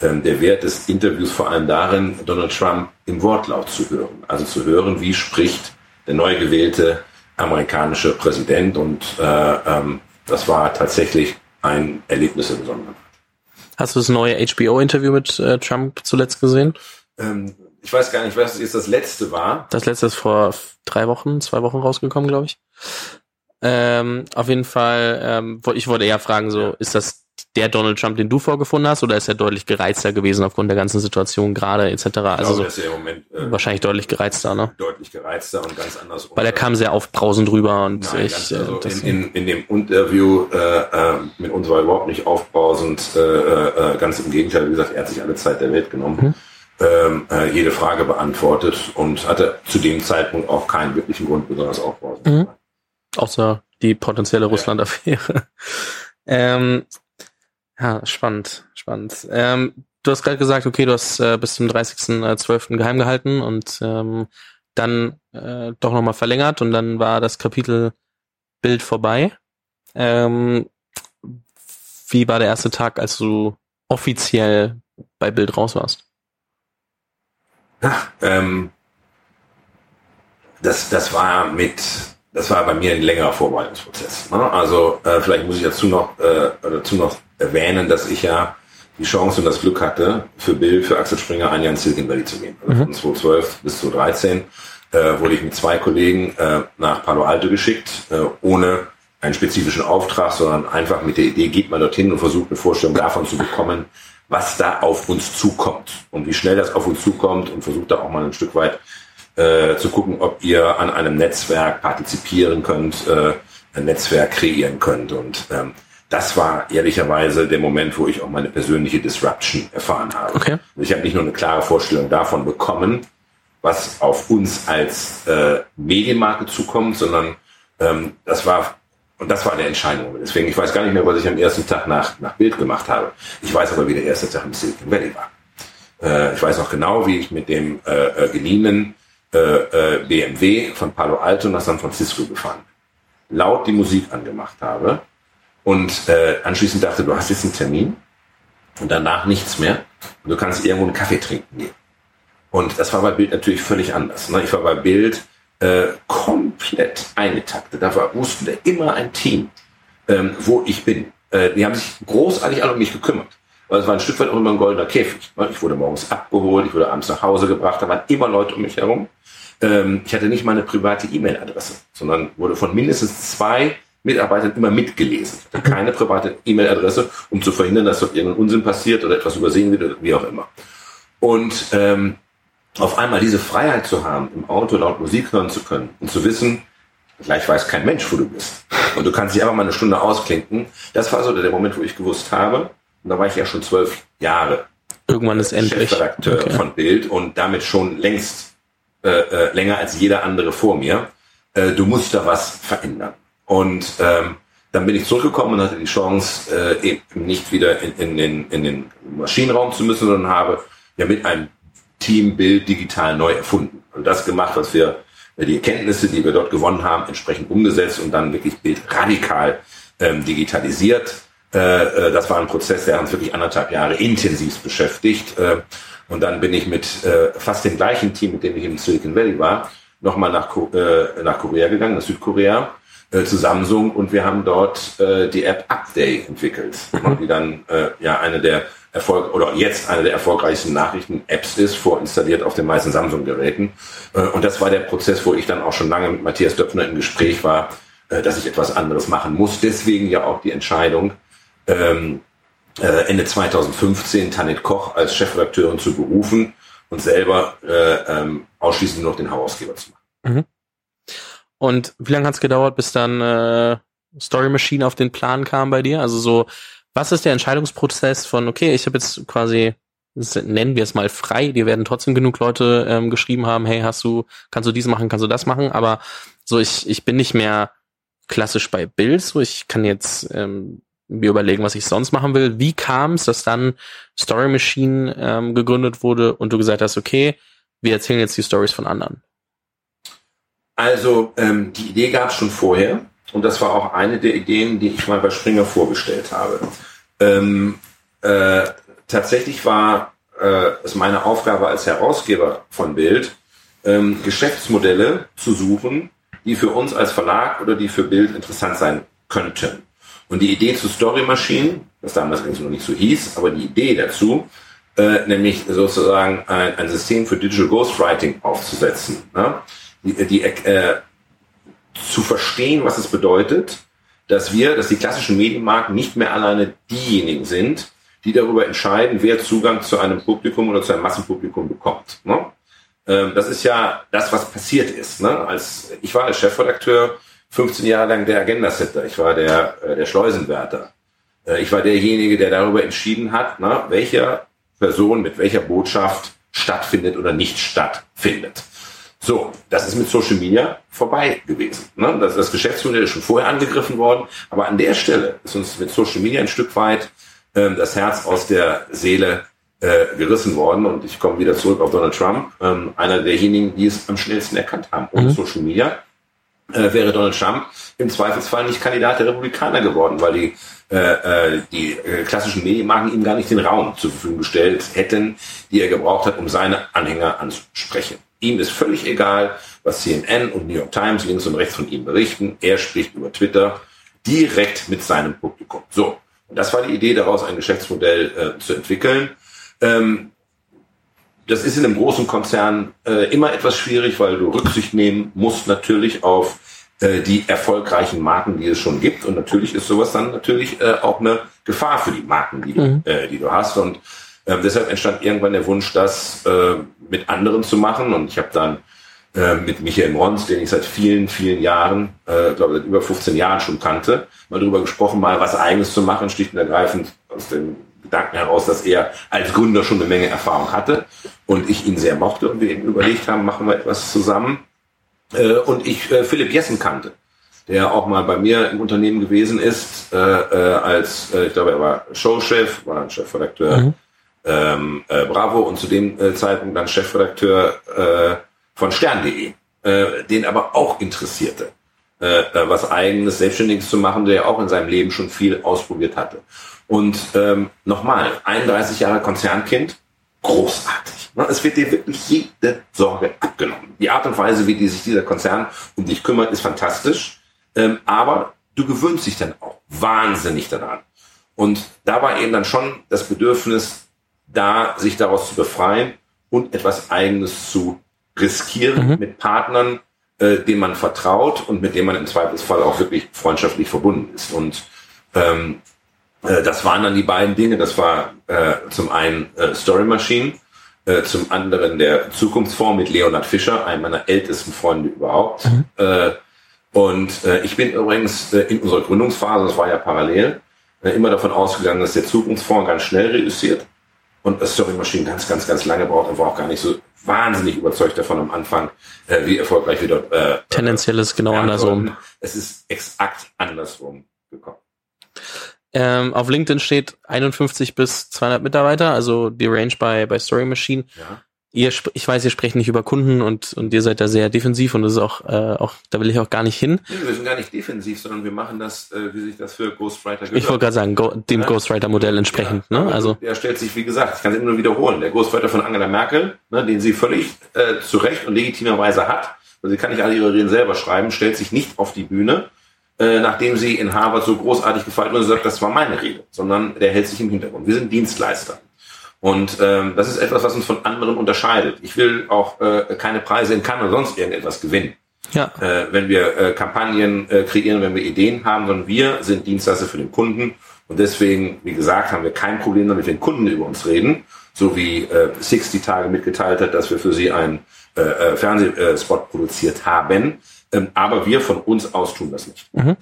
der Wert des Interviews vor allem darin, Donald Trump im Wortlaut zu hören. Also zu hören, wie spricht der neu gewählte amerikanische Präsident. Und äh, ähm, das war tatsächlich ein Erlebnis im Besonderen. Hast du das neue HBO-Interview mit äh, Trump zuletzt gesehen? Ähm, ich weiß gar nicht, was jetzt das letzte war. Das letzte ist vor drei Wochen, zwei Wochen rausgekommen, glaube ich. Ähm, auf jeden Fall, ähm, ich wollte eher fragen, so, ist das der Donald Trump, den du vorgefunden hast, oder ist er deutlich gereizter gewesen aufgrund der ganzen Situation gerade etc.? Also glaube, so, Moment, äh, wahrscheinlich deutlich gereizter, ne? Deutlich gereizter und ganz anders. Weil er kam sehr aufbrausend rüber und Nein, ich. Äh, also in, in, in, dem Interview äh, äh, mit uns war überhaupt nicht aufbrausend, äh, äh, ganz im Gegenteil, wie gesagt, er hat sich alle Zeit der Welt genommen. Mhm ähm, äh, jede Frage beantwortet und hatte zu dem Zeitpunkt auch keinen wirklichen Grund, besonders aufbauen. Mhm. Außer die potenzielle Russland-Affäre. ähm, ja, spannend, spannend. Ähm, du hast gerade gesagt, okay, du hast äh, bis zum 30.12. geheim gehalten und ähm, dann äh, doch nochmal verlängert und dann war das Kapitel Bild vorbei. Ähm, wie war der erste Tag, als du offiziell bei Bild raus warst? Ach, ähm, das, das war mit, das war bei mir ein längerer Vorbereitungsprozess. Ne? Also äh, vielleicht muss ich dazu noch, äh, dazu noch erwähnen, dass ich ja die Chance und das Glück hatte, für Bill, für Axel Springer ein Jahr in Silicon Valley zu gehen. Also mhm. von 2012 bis 2013 äh, wurde ich mit zwei Kollegen äh, nach Palo Alto geschickt, äh, ohne einen spezifischen Auftrag, sondern einfach mit der Idee, geht man dorthin und versucht eine Vorstellung davon zu bekommen, was da auf uns zukommt und wie schnell das auf uns zukommt und versucht da auch mal ein Stück weit äh, zu gucken, ob ihr an einem Netzwerk partizipieren könnt, äh, ein Netzwerk kreieren könnt. Und ähm, das war ehrlicherweise der Moment, wo ich auch meine persönliche Disruption erfahren habe. Okay. Also ich habe nicht nur eine klare Vorstellung davon bekommen, was auf uns als äh, Medienmarke zukommt, sondern ähm, das war und das war eine Entscheidung. Deswegen, ich weiß gar nicht mehr, was ich am ersten Tag nach, nach Bild gemacht habe. Ich weiß aber, wie der erste Tag im Silicon Valley war. Äh, ich weiß noch genau, wie ich mit dem äh, äh, geliehenen äh, äh, BMW von Palo Alto nach San Francisco gefahren bin. Laut die Musik angemacht habe und äh, anschließend dachte, du hast jetzt einen Termin und danach nichts mehr und du kannst irgendwo einen Kaffee trinken gehen. Und das war bei Bild natürlich völlig anders. Ne? Ich war bei Bild äh, komplett eingetaktet. Da war, wusste immer ein Team, ähm, wo ich bin. Äh, die haben sich großartig alle um mich gekümmert. Weil es war ein Stück weit auch immer ein goldener Käfig. Ne? Ich wurde morgens abgeholt, ich wurde abends nach Hause gebracht, da waren immer Leute um mich herum. Ähm, ich hatte nicht meine private E-Mail-Adresse, sondern wurde von mindestens zwei Mitarbeitern immer mitgelesen. Keine private E-Mail-Adresse, um zu verhindern, dass dort irgendein Unsinn passiert oder etwas übersehen wird oder wie auch immer. Und ähm, auf einmal diese Freiheit zu haben, im Auto laut Musik hören zu können und zu wissen, gleich weiß kein Mensch, wo du bist. Und du kannst dich einfach mal eine Stunde ausklinken. Das war so der Moment, wo ich gewusst habe, und da war ich ja schon zwölf Jahre Irgendwann ist endlich Chefredakteur okay. von Bild und damit schon längst äh, äh, länger als jeder andere vor mir. Äh, du musst da was verändern. Und ähm, dann bin ich zurückgekommen und hatte die Chance, äh, eben nicht wieder in, in, in, in den Maschinenraum zu müssen, sondern habe ja mit einem Teambild digital neu erfunden und das gemacht, was wir die Erkenntnisse, die wir dort gewonnen haben, entsprechend umgesetzt und dann wirklich Bild radikal ähm, digitalisiert. Äh, äh, das war ein Prozess, der uns wirklich anderthalb Jahre intensiv beschäftigt. Äh, und dann bin ich mit äh, fast dem gleichen Team, mit dem ich im Silicon Valley war, nochmal nach, äh, nach Korea gegangen, nach Südkorea, äh, zu Samsung und wir haben dort äh, die App Update entwickelt, die dann äh, ja eine der Erfolg oder jetzt eine der erfolgreichsten Nachrichten-Apps ist, vorinstalliert auf den meisten Samsung-Geräten. Äh, und das war der Prozess, wo ich dann auch schon lange mit Matthias Döpfner im Gespräch war, äh, dass ich etwas anderes machen muss. Deswegen ja auch die Entscheidung, ähm, äh, Ende 2015 Tanit Koch als Chefredakteurin zu berufen und selber ähm, ausschließlich nur noch den Herausgeber zu machen. Mhm. Und wie lange hat es gedauert, bis dann äh, Story Machine auf den Plan kam bei dir? Also so was ist der Entscheidungsprozess von, okay, ich habe jetzt quasi, nennen wir es mal frei, dir werden trotzdem genug Leute ähm, geschrieben haben, hey, hast du, kannst du dies machen, kannst du das machen, aber so, ich, ich bin nicht mehr klassisch bei Bild, so ich kann jetzt ähm, mir überlegen, was ich sonst machen will. Wie kam es, dass dann Story Machine ähm, gegründet wurde und du gesagt hast, okay, wir erzählen jetzt die Stories von anderen? Also ähm, die Idee gab es schon vorher. Und das war auch eine der Ideen, die ich mal bei Springer vorgestellt habe. Ähm, äh, tatsächlich war äh, es meine Aufgabe als Herausgeber von Bild, ähm, Geschäftsmodelle zu suchen, die für uns als Verlag oder die für Bild interessant sein könnten. Und die Idee zu Story Machine, das damals eigentlich noch nicht so hieß, aber die Idee dazu, äh, nämlich sozusagen ein, ein System für Digital Ghostwriting aufzusetzen, ne? Die, äh, zu verstehen, was es bedeutet, dass wir, dass die klassischen Medienmarken nicht mehr alleine diejenigen sind, die darüber entscheiden, wer Zugang zu einem Publikum oder zu einem Massenpublikum bekommt. Ne? Ähm, das ist ja das, was passiert ist. Ne? Als ich war als Chefredakteur 15 Jahre lang der Agenda-Setter, ich war der, äh, der Schleusenwärter. Äh, ich war derjenige, der darüber entschieden hat, ne, welcher Person mit welcher Botschaft stattfindet oder nicht stattfindet. So, das ist mit Social Media vorbei gewesen. Ne? Das, das Geschäftsmodell ist schon vorher angegriffen worden, aber an der Stelle ist uns mit Social Media ein Stück weit ähm, das Herz aus der Seele äh, gerissen worden. Und ich komme wieder zurück auf Donald Trump, ähm, einer derjenigen, die es am schnellsten erkannt haben. Und mhm. Social Media äh, wäre Donald Trump im Zweifelsfall nicht Kandidat der Republikaner geworden, weil die äh, äh, die äh, klassischen Medienmarken ihm gar nicht den Raum zur Verfügung gestellt hätten, die er gebraucht hat, um seine Anhänger anzusprechen. Ihm ist völlig egal, was CNN und New York Times links und rechts von ihm berichten. Er spricht über Twitter direkt mit seinem Publikum. So, und das war die Idee daraus, ein Geschäftsmodell äh, zu entwickeln. Ähm, das ist in einem großen Konzern äh, immer etwas schwierig, weil du Rücksicht nehmen musst natürlich auf äh, die erfolgreichen Marken, die es schon gibt. Und natürlich ist sowas dann natürlich äh, auch eine Gefahr für die Marken, die, mhm. äh, die du hast. Und äh, deshalb entstand irgendwann der Wunsch, das äh, mit anderen zu machen. Und ich habe dann äh, mit Michael Mons, den ich seit vielen, vielen Jahren, äh, glaube seit über 15 Jahren schon kannte, mal darüber gesprochen, mal was eigenes zu machen, schlicht und ergreifend aus dem Gedanken heraus, dass er als Gründer schon eine Menge Erfahrung hatte und ich ihn sehr mochte und wir eben überlegt haben, machen wir etwas zusammen. Äh, und ich äh, Philipp Jessen kannte, der auch mal bei mir im Unternehmen gewesen ist, äh, äh, als, äh, ich glaube, er war Showchef, war Chefredakteur mhm. Ähm, äh, Bravo und zu dem äh, Zeitpunkt dann Chefredakteur äh, von stern.de, äh, den aber auch interessierte, äh, äh, was eigenes, Selbstständiges zu machen, der auch in seinem Leben schon viel ausprobiert hatte. Und ähm, nochmal, 31 Jahre Konzernkind, großartig. Ne? Es wird dir wirklich jede Sorge abgenommen. Die Art und Weise, wie die sich dieser Konzern um dich kümmert, ist fantastisch. Ähm, aber du gewöhnst dich dann auch wahnsinnig daran. Und da war eben dann schon das Bedürfnis, da sich daraus zu befreien und etwas Eigenes zu riskieren mhm. mit Partnern, äh, denen man vertraut und mit denen man im Zweifelsfall auch wirklich freundschaftlich verbunden ist. Und ähm, äh, das waren dann die beiden Dinge. Das war äh, zum einen äh, Story Machine, äh, zum anderen der Zukunftsfonds mit Leonard Fischer, einem meiner ältesten Freunde überhaupt. Mhm. Äh, und äh, ich bin übrigens äh, in unserer Gründungsphase, das war ja parallel, äh, immer davon ausgegangen, dass der Zukunftsfonds ganz schnell reüssiert und Story Machine ganz, ganz, ganz lange braucht und war auch gar nicht so wahnsinnig überzeugt davon am Anfang, äh, wie erfolgreich wir dort. Äh, Tendenziell ist genau andersrum. Es ist exakt andersrum gekommen. Ähm, auf LinkedIn steht 51 bis 200 Mitarbeiter, also die Range bei, bei Story Machine. Ja. Ihr, ich weiß, ihr sprecht nicht über Kunden und, und ihr seid da sehr defensiv und das ist auch, äh, auch, da will ich auch gar nicht hin. Nee, wir sind gar nicht defensiv, sondern wir machen das, äh, wie sich das für Ghostwriter gehört. Ich wollte gerade sagen, go, dem ja? Ghostwriter-Modell entsprechend, ja, ne? Also. Der stellt sich, wie gesagt, ich kann es immer nur wiederholen, der Ghostwriter von Angela Merkel, ne, den sie völlig äh, zu Recht und legitimerweise hat, also sie kann nicht alle ihre Reden selber schreiben, stellt sich nicht auf die Bühne, äh, nachdem sie in Harvard so großartig gefallen und sagt, das war meine Rede, sondern der hält sich im Hintergrund. Wir sind Dienstleister. Und ähm, das ist etwas, was uns von anderen unterscheidet. Ich will auch äh, keine Preise in Cannes oder sonst irgendetwas gewinnen. Ja. Äh, wenn wir äh, Kampagnen äh, kreieren, wenn wir Ideen haben, sondern wir sind Dienstleister für den Kunden. Und deswegen, wie gesagt, haben wir kein Problem damit, wenn Kunden über uns reden. So wie äh, 60 Tage mitgeteilt hat, dass wir für sie einen äh, äh, Fernsehspot produziert haben. Ähm, aber wir von uns aus tun das nicht. Mhm.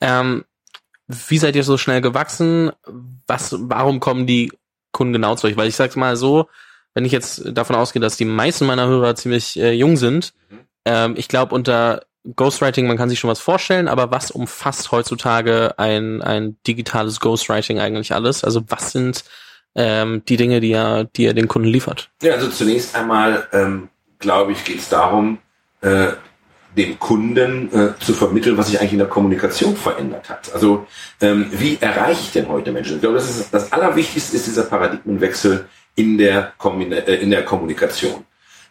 Ähm, wie seid ihr so schnell gewachsen? Was, warum kommen die Kunden genau zu euch? Weil ich sag's mal so, wenn ich jetzt davon ausgehe, dass die meisten meiner Hörer ziemlich äh, jung sind, mhm. ähm, ich glaube unter Ghostwriting, man kann sich schon was vorstellen, aber was umfasst heutzutage ein, ein digitales Ghostwriting eigentlich alles? Also was sind ähm, die Dinge, die er, die er den Kunden liefert? Ja, also zunächst einmal, ähm, glaube ich, geht es darum, äh, dem Kunden äh, zu vermitteln, was sich eigentlich in der Kommunikation verändert hat. Also ähm, wie erreiche ich denn heute Menschen? Ich glaube, das, ist, das Allerwichtigste ist dieser Paradigmenwechsel in der, äh, in der Kommunikation.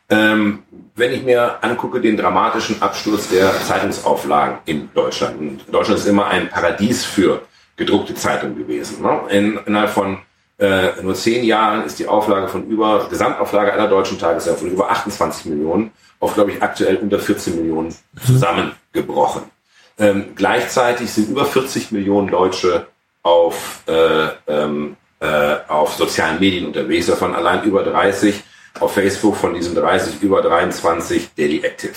Ähm, wenn ich mir angucke den dramatischen Absturz der Zeitungsauflagen in Deutschland. Und Deutschland ist immer ein Paradies für gedruckte Zeitungen gewesen. Ne? In, innerhalb von äh, nur zehn Jahren ist die Auflage von über, Gesamtauflage aller deutschen Tageszeitungen von über 28 Millionen auf, glaube ich, aktuell unter 14 Millionen zusammengebrochen. Ähm, gleichzeitig sind über 40 Millionen Deutsche auf, äh, ähm, äh, auf sozialen Medien unterwegs, davon allein über 30 auf Facebook, von diesen 30 über 23 Daily Active.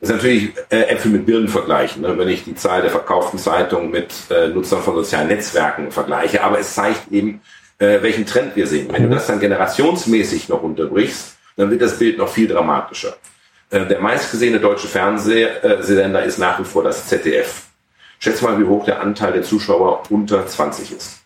Das ist natürlich äh, Äpfel mit Birnen vergleichen, ne? wenn ich die Zahl der verkauften Zeitungen mit äh, Nutzern von sozialen Netzwerken vergleiche. Aber es zeigt eben, äh, welchen Trend wir sehen. Wenn du das dann generationsmäßig noch unterbrichst, dann wird das Bild noch viel dramatischer. Äh, der meistgesehene deutsche Fernsehsender ist nach wie vor das ZDF. Schätze mal, wie hoch der Anteil der Zuschauer unter 20 ist.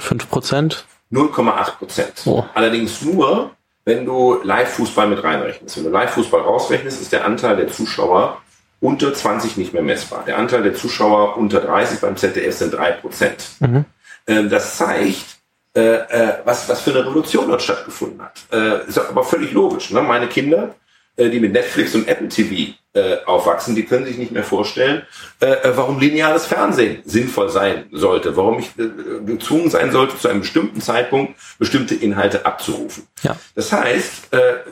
5 Prozent? 0,8 Prozent. Oh. Allerdings nur, wenn du Live-Fußball mit reinrechnest. Wenn du Live-Fußball rausrechnest, ist der Anteil der Zuschauer unter 20 nicht mehr messbar. Der Anteil der Zuschauer unter 30 beim ZDF sind 3 Prozent. Mhm. Ähm, das zeigt, äh, äh, was, was für eine Revolution dort stattgefunden hat. Äh, ist aber völlig logisch. Ne? Meine Kinder, die mit Netflix und Apple TV aufwachsen, die können sich nicht mehr vorstellen, warum lineares Fernsehen sinnvoll sein sollte, warum ich gezwungen sein sollte, zu einem bestimmten Zeitpunkt bestimmte Inhalte abzurufen. Ja. Das heißt,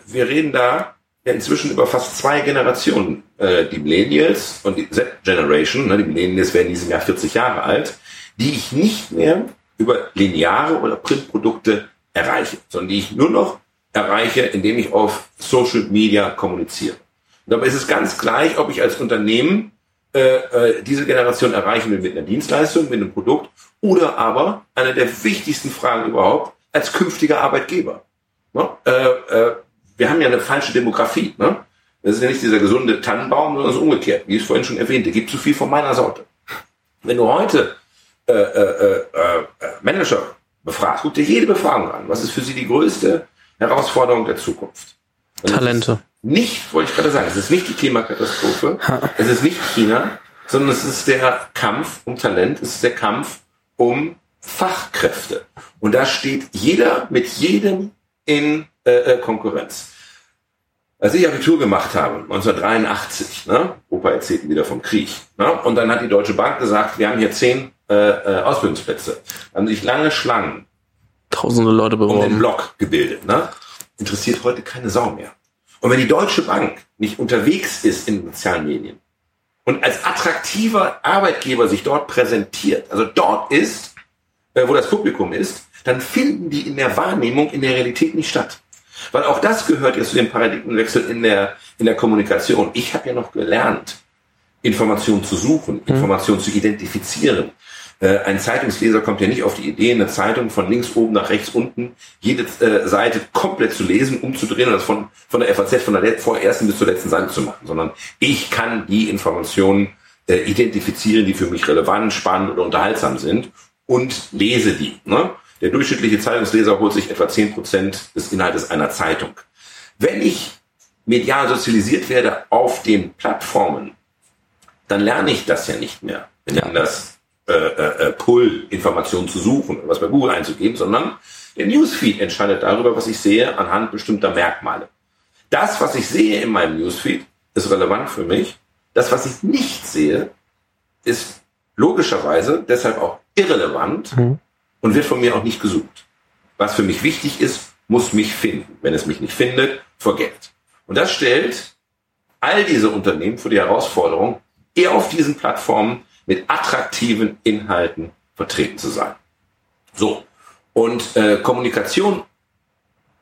wir reden da ja inzwischen über fast zwei Generationen. die Millennials und die Z-Generation, ne, die Millennials werden in diesem Jahr 40 Jahre alt, die ich nicht mehr über lineare oder Printprodukte erreiche, sondern die ich nur noch erreiche, indem ich auf Social Media kommuniziere. Und dabei ist es ganz gleich, ob ich als Unternehmen äh, äh, diese Generation erreichen will mit einer Dienstleistung, mit einem Produkt oder aber eine der wichtigsten Fragen überhaupt als künftiger Arbeitgeber. Ne? Äh, äh, wir haben ja eine falsche Demografie. Ne? Das ist ja nicht dieser gesunde Tannenbaum, sondern es umgekehrt, wie ich es vorhin schon erwähnte. Gibt zu viel von meiner Sorte. Wenn du heute äh, äh, äh, Manager befragt, guck dir jede Befragung an. Was ist für sie die größte Herausforderung der Zukunft? Und Talente. Nicht, wollte ich gerade sagen, es ist nicht die Klimakatastrophe, es ist nicht China, sondern es ist der Kampf um Talent, es ist der Kampf um Fachkräfte. Und da steht jeder mit jedem in äh, Konkurrenz. Als ich Abitur gemacht habe, 1983, ne, Opa erzählt wieder vom Krieg, ne, und dann hat die Deutsche Bank gesagt, wir haben hier zehn äh, äh, Ausbildungsplätze. Da haben sich lange Schlangen Tausende Leute beworben. um den Block gebildet. Ne? Interessiert heute keine Sau mehr. Und wenn die Deutsche Bank nicht unterwegs ist in sozialen Medien und als attraktiver Arbeitgeber sich dort präsentiert, also dort ist, äh, wo das Publikum ist, dann finden die in der Wahrnehmung in der Realität nicht statt. Weil auch das gehört jetzt zu dem Paradigmenwechsel in der, in der Kommunikation. Ich habe ja noch gelernt, Informationen zu suchen, mhm. Informationen zu identifizieren, äh, ein Zeitungsleser kommt ja nicht auf die Idee, eine Zeitung von links oben nach rechts unten, jede äh, Seite komplett zu lesen, umzudrehen und das von, von der FAZ von der vorersten bis zur letzten Seite zu machen, sondern ich kann die Informationen äh, identifizieren, die für mich relevant, spannend oder unterhaltsam sind und lese die. Ne? Der durchschnittliche Zeitungsleser holt sich etwa zehn Prozent des Inhaltes einer Zeitung. Wenn ich medial sozialisiert werde auf den Plattformen, dann lerne ich das ja nicht mehr. Wenn ja. das äh, äh, äh, Pull-Informationen zu suchen, was bei Google einzugeben, sondern der Newsfeed entscheidet darüber, was ich sehe anhand bestimmter Merkmale. Das, was ich sehe in meinem Newsfeed, ist relevant für mich. Das, was ich nicht sehe, ist logischerweise deshalb auch irrelevant mhm. und wird von mir auch nicht gesucht. Was für mich wichtig ist, muss mich finden. Wenn es mich nicht findet, forget. Und das stellt all diese Unternehmen vor die Herausforderung, eher auf diesen Plattformen mit attraktiven Inhalten vertreten zu sein. So. Und äh, Kommunikation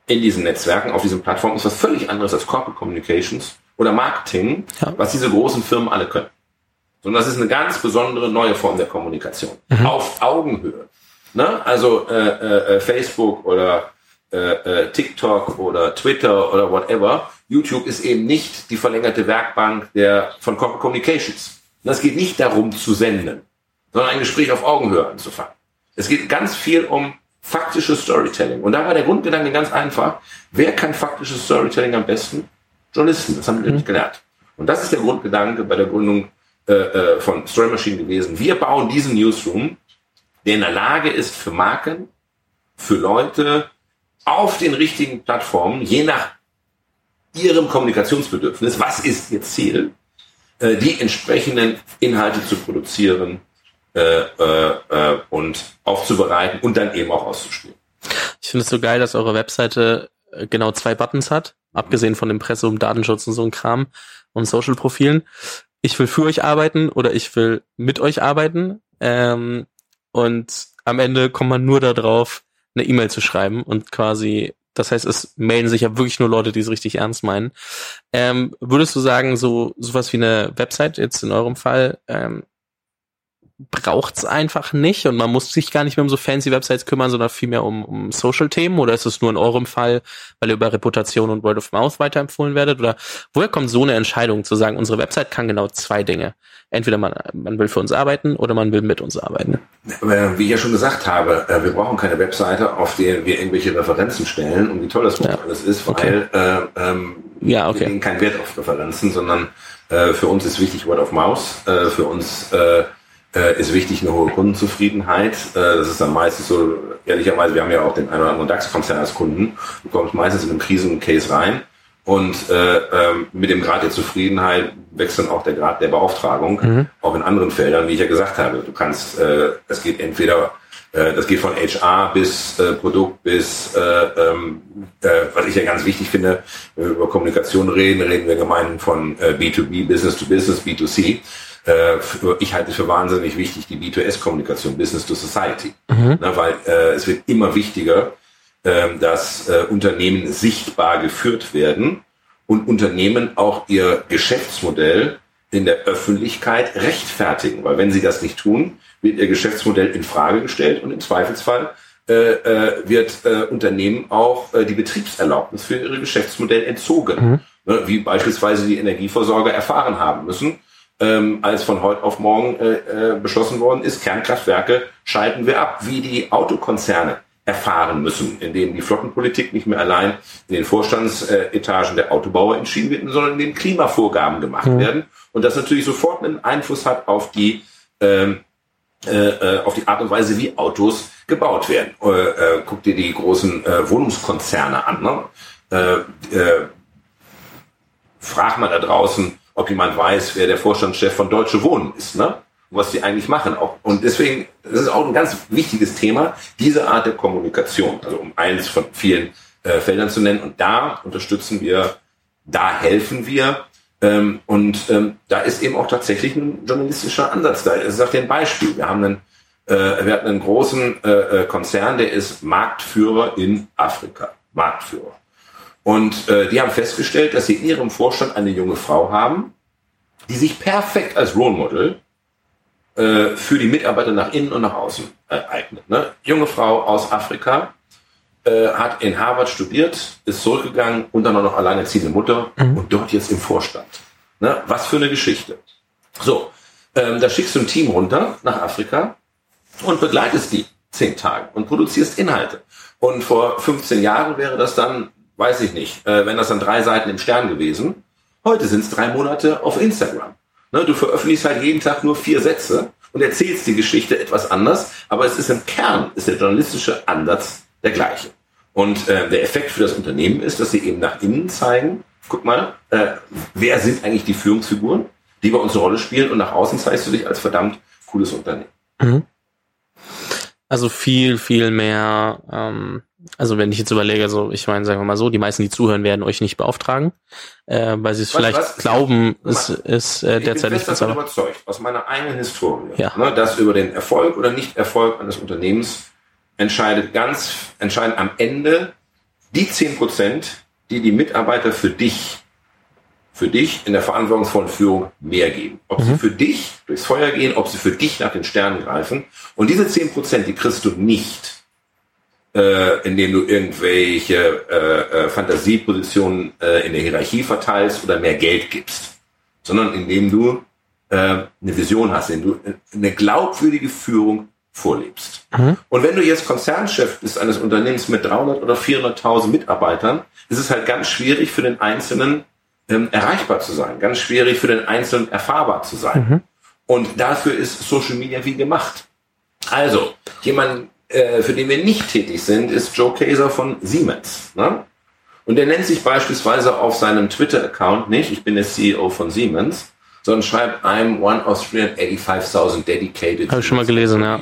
in diesen Netzwerken, auf diesen Plattformen ist was völlig anderes als Corporate Communications oder Marketing, ja. was diese großen Firmen alle können. Sondern das ist eine ganz besondere neue Form der Kommunikation. Mhm. Auf Augenhöhe. Ne? Also äh, äh, Facebook oder äh, äh, TikTok oder Twitter oder whatever. YouTube ist eben nicht die verlängerte Werkbank der von Corporate Communications. Und es geht nicht darum zu senden, sondern ein Gespräch auf Augenhöhe anzufangen. Es geht ganz viel um faktisches Storytelling. Und da war der Grundgedanke ganz einfach. Wer kann faktisches Storytelling am besten? Journalisten. Das haben wir mhm. nicht gelernt. Und das ist der Grundgedanke bei der Gründung äh, äh, von Story Machine gewesen. Wir bauen diesen Newsroom, der in der Lage ist, für Marken, für Leute auf den richtigen Plattformen, je nach ihrem Kommunikationsbedürfnis, was ist ihr Ziel, äh, die entsprechenden Inhalte zu produzieren äh, äh, äh, und aufzubereiten und dann eben auch auszuspielen. Ich finde es so geil, dass eure Webseite äh, genau zwei Buttons hat, abgesehen von und Datenschutz und so ein Kram und Social-Profilen. Ich will für euch arbeiten oder ich will mit euch arbeiten. Ähm, und am Ende kommt man nur darauf, eine E-Mail zu schreiben und quasi das heißt, es melden sich ja wirklich nur Leute, die es richtig ernst meinen. Ähm, würdest du sagen, so sowas wie eine Website jetzt in eurem Fall, ähm, braucht's einfach nicht und man muss sich gar nicht mehr um so fancy Websites kümmern, sondern vielmehr um, um Social-Themen? Oder ist es nur in eurem Fall, weil ihr über Reputation und Word of Mouth weiterempfohlen werdet? Oder woher kommt so eine Entscheidung zu sagen, unsere Website kann genau zwei Dinge? Entweder man, man will für uns arbeiten oder man will mit uns arbeiten. Wie ich ja schon gesagt habe, äh, wir brauchen keine Webseite, auf der wir irgendwelche Referenzen stellen und wie toll das ja. alles ist, weil okay. äh, ähm, ja, okay. wir legen keinen Wert auf Referenzen, sondern äh, für uns ist wichtig Word of Mouse. Äh, für uns äh, äh, ist wichtig eine hohe Kundenzufriedenheit. Äh, das ist dann meistens so, ehrlicherweise, wir haben ja auch den einen oder anderen DAX-Konzern als Kunden. Du kommst meistens in einem Krisen-Case rein. Und äh, ähm, mit dem Grad der Zufriedenheit wächst dann auch der Grad der Beauftragung, mhm. auch in anderen Feldern, wie ich ja gesagt habe. Du kannst, äh, es geht entweder äh, das geht von HR bis äh, Produkt bis, äh, ähm, äh, was ich ja ganz wichtig finde, wenn wir über Kommunikation reden, reden wir gemeinhin von äh, B2B, Business to Business, B2C. Äh, ich halte es für wahnsinnig wichtig, die B2S-Kommunikation, Business to Society. Mhm. Na, weil äh, es wird immer wichtiger, äh, dass Unternehmen sichtbar geführt werden und Unternehmen auch ihr Geschäftsmodell in der Öffentlichkeit rechtfertigen. Weil wenn sie das nicht tun, wird ihr Geschäftsmodell in Frage gestellt und im Zweifelsfall äh, äh, wird äh, Unternehmen auch äh, die Betriebserlaubnis für ihre Geschäftsmodell entzogen. Mhm. Ne, wie beispielsweise die Energieversorger erfahren haben müssen, ähm, als von heute auf morgen äh, äh, beschlossen worden ist, Kernkraftwerke schalten wir ab, wie die Autokonzerne erfahren müssen, indem die Flottenpolitik nicht mehr allein in den Vorstandsetagen der Autobauer entschieden wird, sondern in den Klimavorgaben gemacht mhm. werden und das natürlich sofort einen Einfluss hat auf die ähm, äh, äh, auf die Art und Weise, wie Autos gebaut werden. Äh, äh, guck dir die großen äh, Wohnungskonzerne an. Ne? Äh, äh, frag mal da draußen, ob jemand weiß, wer der Vorstandschef von Deutsche Wohnen ist, ne? was sie eigentlich machen. Auch, und deswegen, das ist auch ein ganz wichtiges Thema, diese Art der Kommunikation, also um eins von vielen äh, Feldern zu nennen. Und da unterstützen wir, da helfen wir, ähm, und ähm, da ist eben auch tatsächlich ein journalistischer Ansatz da. Ich sage dir ein Beispiel. Wir haben einen, äh, wir hatten einen großen äh, äh, Konzern, der ist Marktführer in Afrika. Marktführer. Und äh, die haben festgestellt, dass sie in ihrem Vorstand eine junge Frau haben, die sich perfekt als Role Model äh, für die Mitarbeiter nach innen und nach außen äh, eignet. Ne? Junge Frau aus Afrika, äh, hat in Harvard studiert, ist zurückgegangen und dann auch noch alleinerziehende Mutter mhm. und dort jetzt im Vorstand. Ne? Was für eine Geschichte. So, ähm, da schickst du ein Team runter nach Afrika und begleitest die zehn Tage und produzierst Inhalte. Und vor 15 Jahren wäre das dann, weiß ich nicht, äh, wenn das dann drei Seiten im Stern gewesen. Heute sind es drei Monate auf Instagram. Ne? Du veröffentlichst halt jeden Tag nur vier Sätze und erzählst die Geschichte etwas anders, aber es ist im Kern, ist der journalistische Ansatz der gleiche. Und äh, der Effekt für das Unternehmen ist, dass sie eben nach innen zeigen, guck mal, äh, wer sind eigentlich die Führungsfiguren, die bei uns eine Rolle spielen und nach außen zeigst du dich als verdammt cooles Unternehmen. Mhm. Also viel, viel mehr, ähm, also wenn ich jetzt überlege, so ich meine, sagen wir mal so, die meisten, die zuhören, werden euch nicht beauftragen, äh, weil sie es vielleicht was? glauben, es ist äh, derzeit nicht besser. Ich bin überzeugt, aus meiner eigenen Historie, ja. ne, dass über den Erfolg oder Nicht-Erfolg eines Unternehmens entscheidet ganz entscheidend am Ende die zehn Prozent, die die Mitarbeiter für dich, für dich in der verantwortungsvollen Führung mehr geben. Ob mhm. sie für dich durchs Feuer gehen, ob sie für dich nach den Sternen greifen. Und diese zehn Prozent, die kriegst du nicht, äh, indem du irgendwelche äh, äh, Fantasiepositionen äh, in der Hierarchie verteilst oder mehr Geld gibst, sondern indem du äh, eine Vision hast, indem du eine glaubwürdige Führung vorlebst. Mhm. Und wenn du jetzt Konzernchef bist eines Unternehmens mit 300 oder 400.000 Mitarbeitern, ist es halt ganz schwierig für den Einzelnen ähm, erreichbar zu sein, ganz schwierig für den Einzelnen erfahrbar zu sein. Mhm. Und dafür ist Social Media wie gemacht. Also, jemand, äh, für den wir nicht tätig sind, ist Joe Kaser von Siemens. Ne? Und der nennt sich beispielsweise auf seinem Twitter-Account nicht, ich bin der CEO von Siemens, sondern schreibt, I'm one of 385.000 dedicated. Habe ich schon mal gelesen, ja.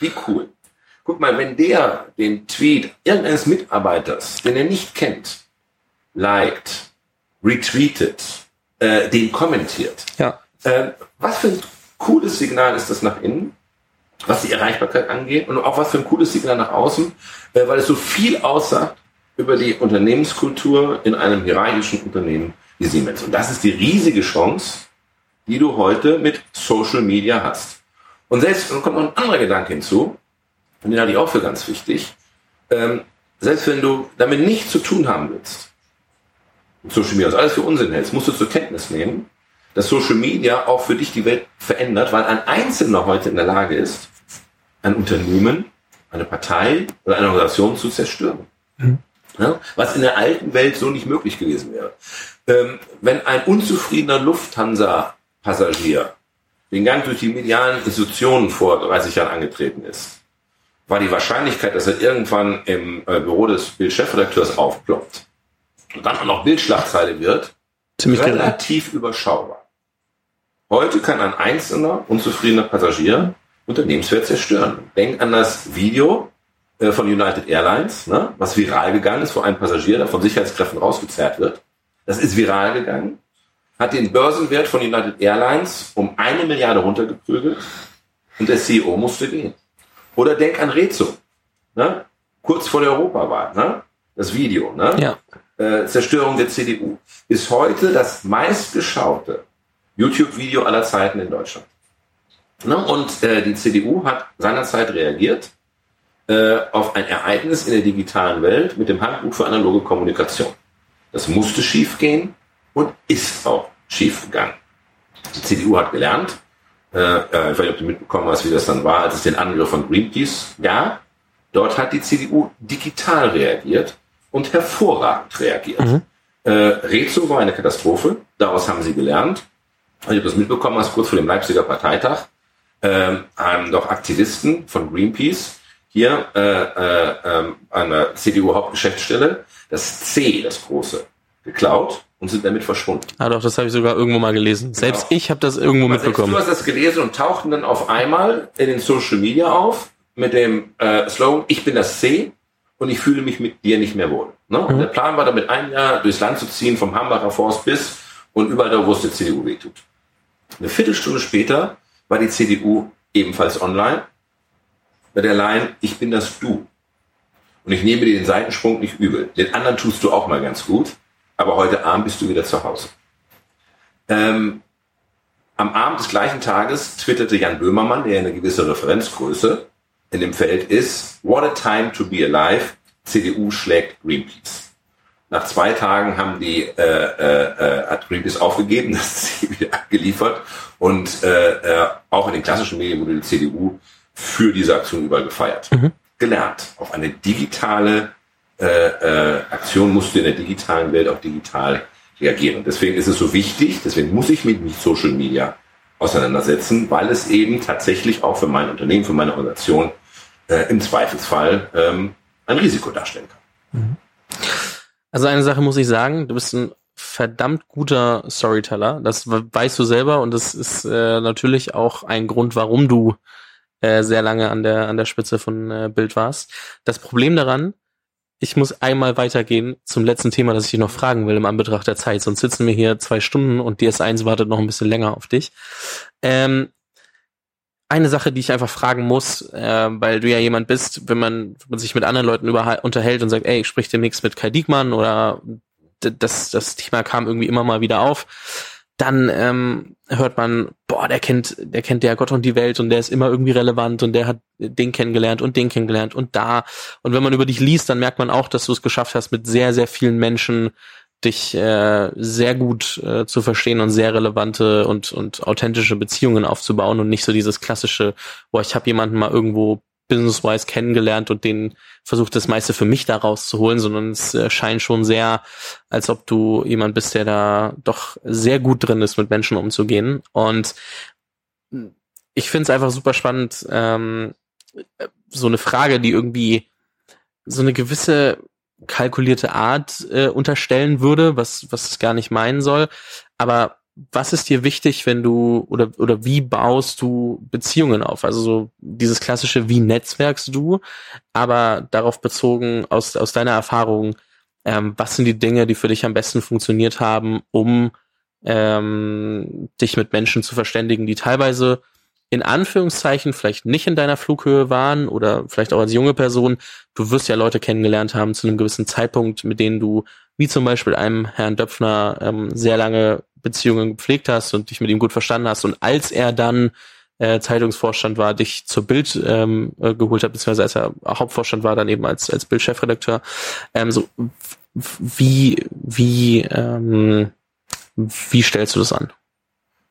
Wie cool. Guck mal, wenn der den Tweet irgendeines Mitarbeiters, den er nicht kennt, liked, retweetet, äh, den kommentiert. Ja. Äh, was für ein cooles Signal ist das nach innen, was die Erreichbarkeit angeht und auch was für ein cooles Signal nach außen, äh, weil es so viel aussagt über die Unternehmenskultur in einem hierarchischen Unternehmen wie Siemens. Und das ist die riesige Chance, die du heute mit Social Media hast. Und selbst, und kommt noch ein anderer Gedanke hinzu, und den halte ich auch für ganz wichtig, ähm, selbst wenn du damit nichts zu tun haben willst, Social Media, das alles für Unsinn hältst, musst du zur Kenntnis nehmen, dass Social Media auch für dich die Welt verändert, weil ein Einzelner heute in der Lage ist, ein Unternehmen, eine Partei oder eine Organisation zu zerstören. Mhm. Ja, was in der alten Welt so nicht möglich gewesen wäre. Ähm, wenn ein unzufriedener Lufthansa-Passagier den Gang durch die medialen Institutionen vor 30 Jahren angetreten ist, war die Wahrscheinlichkeit, dass er irgendwann im äh, Büro des Bildchefredakteurs aufploppt und dann auch noch Bildschlagzeile wird, Ziemlich relativ gering. überschaubar. Heute kann ein einzelner unzufriedener Passagier Unternehmenswert zerstören. Denk an das Video äh, von United Airlines, ne, was viral gegangen ist, wo ein Passagier der von Sicherheitskräften rausgezerrt wird. Das ist viral gegangen, hat den Börsenwert von United Airlines um eine Milliarde runtergeprügelt und der CEO musste gehen. Oder denk an Rezo, ne, kurz vor der Europawahl, ne, das Video, ne, ja. äh, Zerstörung der CDU, ist heute das meistgeschaute YouTube-Video aller Zeiten in Deutschland. Ne? Und äh, die CDU hat seinerzeit reagiert äh, auf ein Ereignis in der digitalen Welt mit dem Handbuch für analoge Kommunikation. Das musste schiefgehen und ist auch schiefgegangen. Die CDU hat gelernt, äh, äh, ich weiß nicht, ob du mitbekommen hast, wie das dann war, als es den Angriff von Greenpeace gab. Dort hat die CDU digital reagiert und hervorragend reagiert. Mhm. Äh, Rezo war eine Katastrophe, daraus haben sie gelernt. Ich habe das mitbekommen hast, kurz vor dem Leipziger Parteitag ähm, haben doch Aktivisten von Greenpeace hier äh, äh, äh, an der CDU-Hauptgeschäftsstelle das C, das große, geklaut und sind damit verschwunden. Ah doch, das habe ich sogar irgendwo mal gelesen. Genau. Selbst ich habe das irgendwo Aber mitbekommen. du hast das gelesen und tauchten dann auf einmal in den Social Media auf mit dem äh, Slogan, ich bin das C und ich fühle mich mit dir nicht mehr wohl. Ne? Mhm. Der Plan war damit ein Jahr durchs Land zu ziehen, vom Hambacher Forst bis und überall da, wo es der CDU wehtut. Eine Viertelstunde später war die CDU ebenfalls online bei der Line, ich bin das Du. Und ich nehme dir den Seitensprung nicht übel. Den anderen tust du auch mal ganz gut, aber heute Abend bist du wieder zu Hause. Ähm, am Abend des gleichen Tages twitterte Jan Böhmermann, der eine gewisse Referenzgröße in dem Feld ist, What a time to be alive, CDU schlägt Greenpeace. Nach zwei Tagen haben die, äh, äh, äh Greenpeace aufgegeben, das sie wieder abgeliefert und äh, äh, auch in den klassischen Medien wurde die CDU für diese Aktion überall gefeiert. Mhm. Gelernt. Auf eine digitale äh, äh, Aktion musst du in der digitalen Welt auch digital reagieren. Deswegen ist es so wichtig, deswegen muss ich mich mit Social Media auseinandersetzen, weil es eben tatsächlich auch für mein Unternehmen, für meine Organisation äh, im Zweifelsfall ähm, ein Risiko darstellen kann. Mhm. Also eine Sache muss ich sagen, du bist ein verdammt guter Storyteller. Das weißt du selber und das ist äh, natürlich auch ein Grund, warum du äh, sehr lange an der an der Spitze von äh, Bild warst. Das Problem daran, ich muss einmal weitergehen zum letzten Thema, das ich dich noch fragen will im Anbetracht der Zeit. Sonst sitzen wir hier zwei Stunden und DS1 wartet noch ein bisschen länger auf dich. Ähm, eine Sache, die ich einfach fragen muss, äh, weil du ja jemand bist, wenn man, wenn man sich mit anderen Leuten unterhält und sagt, ey, ich sprich demnächst mit Kai Diekmann oder das, das Thema kam irgendwie immer mal wieder auf, dann ähm, hört man, boah, der kennt, der kennt der Gott und die Welt und der ist immer irgendwie relevant und der hat den kennengelernt und den kennengelernt und da. Und wenn man über dich liest, dann merkt man auch, dass du es geschafft hast, mit sehr, sehr vielen Menschen dich äh, sehr gut äh, zu verstehen und sehr relevante und, und authentische Beziehungen aufzubauen und nicht so dieses klassische, boah, ich habe jemanden mal irgendwo business-wise kennengelernt und den versucht das meiste für mich da rauszuholen, sondern es äh, scheint schon sehr, als ob du jemand bist, der da doch sehr gut drin ist, mit Menschen umzugehen. Und ich finde es einfach super spannend, ähm, so eine Frage, die irgendwie so eine gewisse kalkulierte Art äh, unterstellen würde, was, was es gar nicht meinen soll. Aber was ist dir wichtig, wenn du oder oder wie baust du Beziehungen auf? Also so dieses klassische, wie netzwerkst du, aber darauf bezogen aus aus deiner Erfahrung, ähm, was sind die Dinge, die für dich am besten funktioniert haben, um ähm, dich mit Menschen zu verständigen, die teilweise in Anführungszeichen vielleicht nicht in deiner Flughöhe waren oder vielleicht auch als junge Person, du wirst ja Leute kennengelernt haben zu einem gewissen Zeitpunkt, mit denen du, wie zum Beispiel einem Herrn Döpfner, ähm, sehr lange Beziehungen gepflegt hast und dich mit ihm gut verstanden hast. Und als er dann äh, Zeitungsvorstand war, dich zur Bild ähm, äh, geholt hat, beziehungsweise als er Hauptvorstand war, dann eben als, als Bildchefredakteur. Ähm, so, wie, wie, ähm, wie stellst du das an?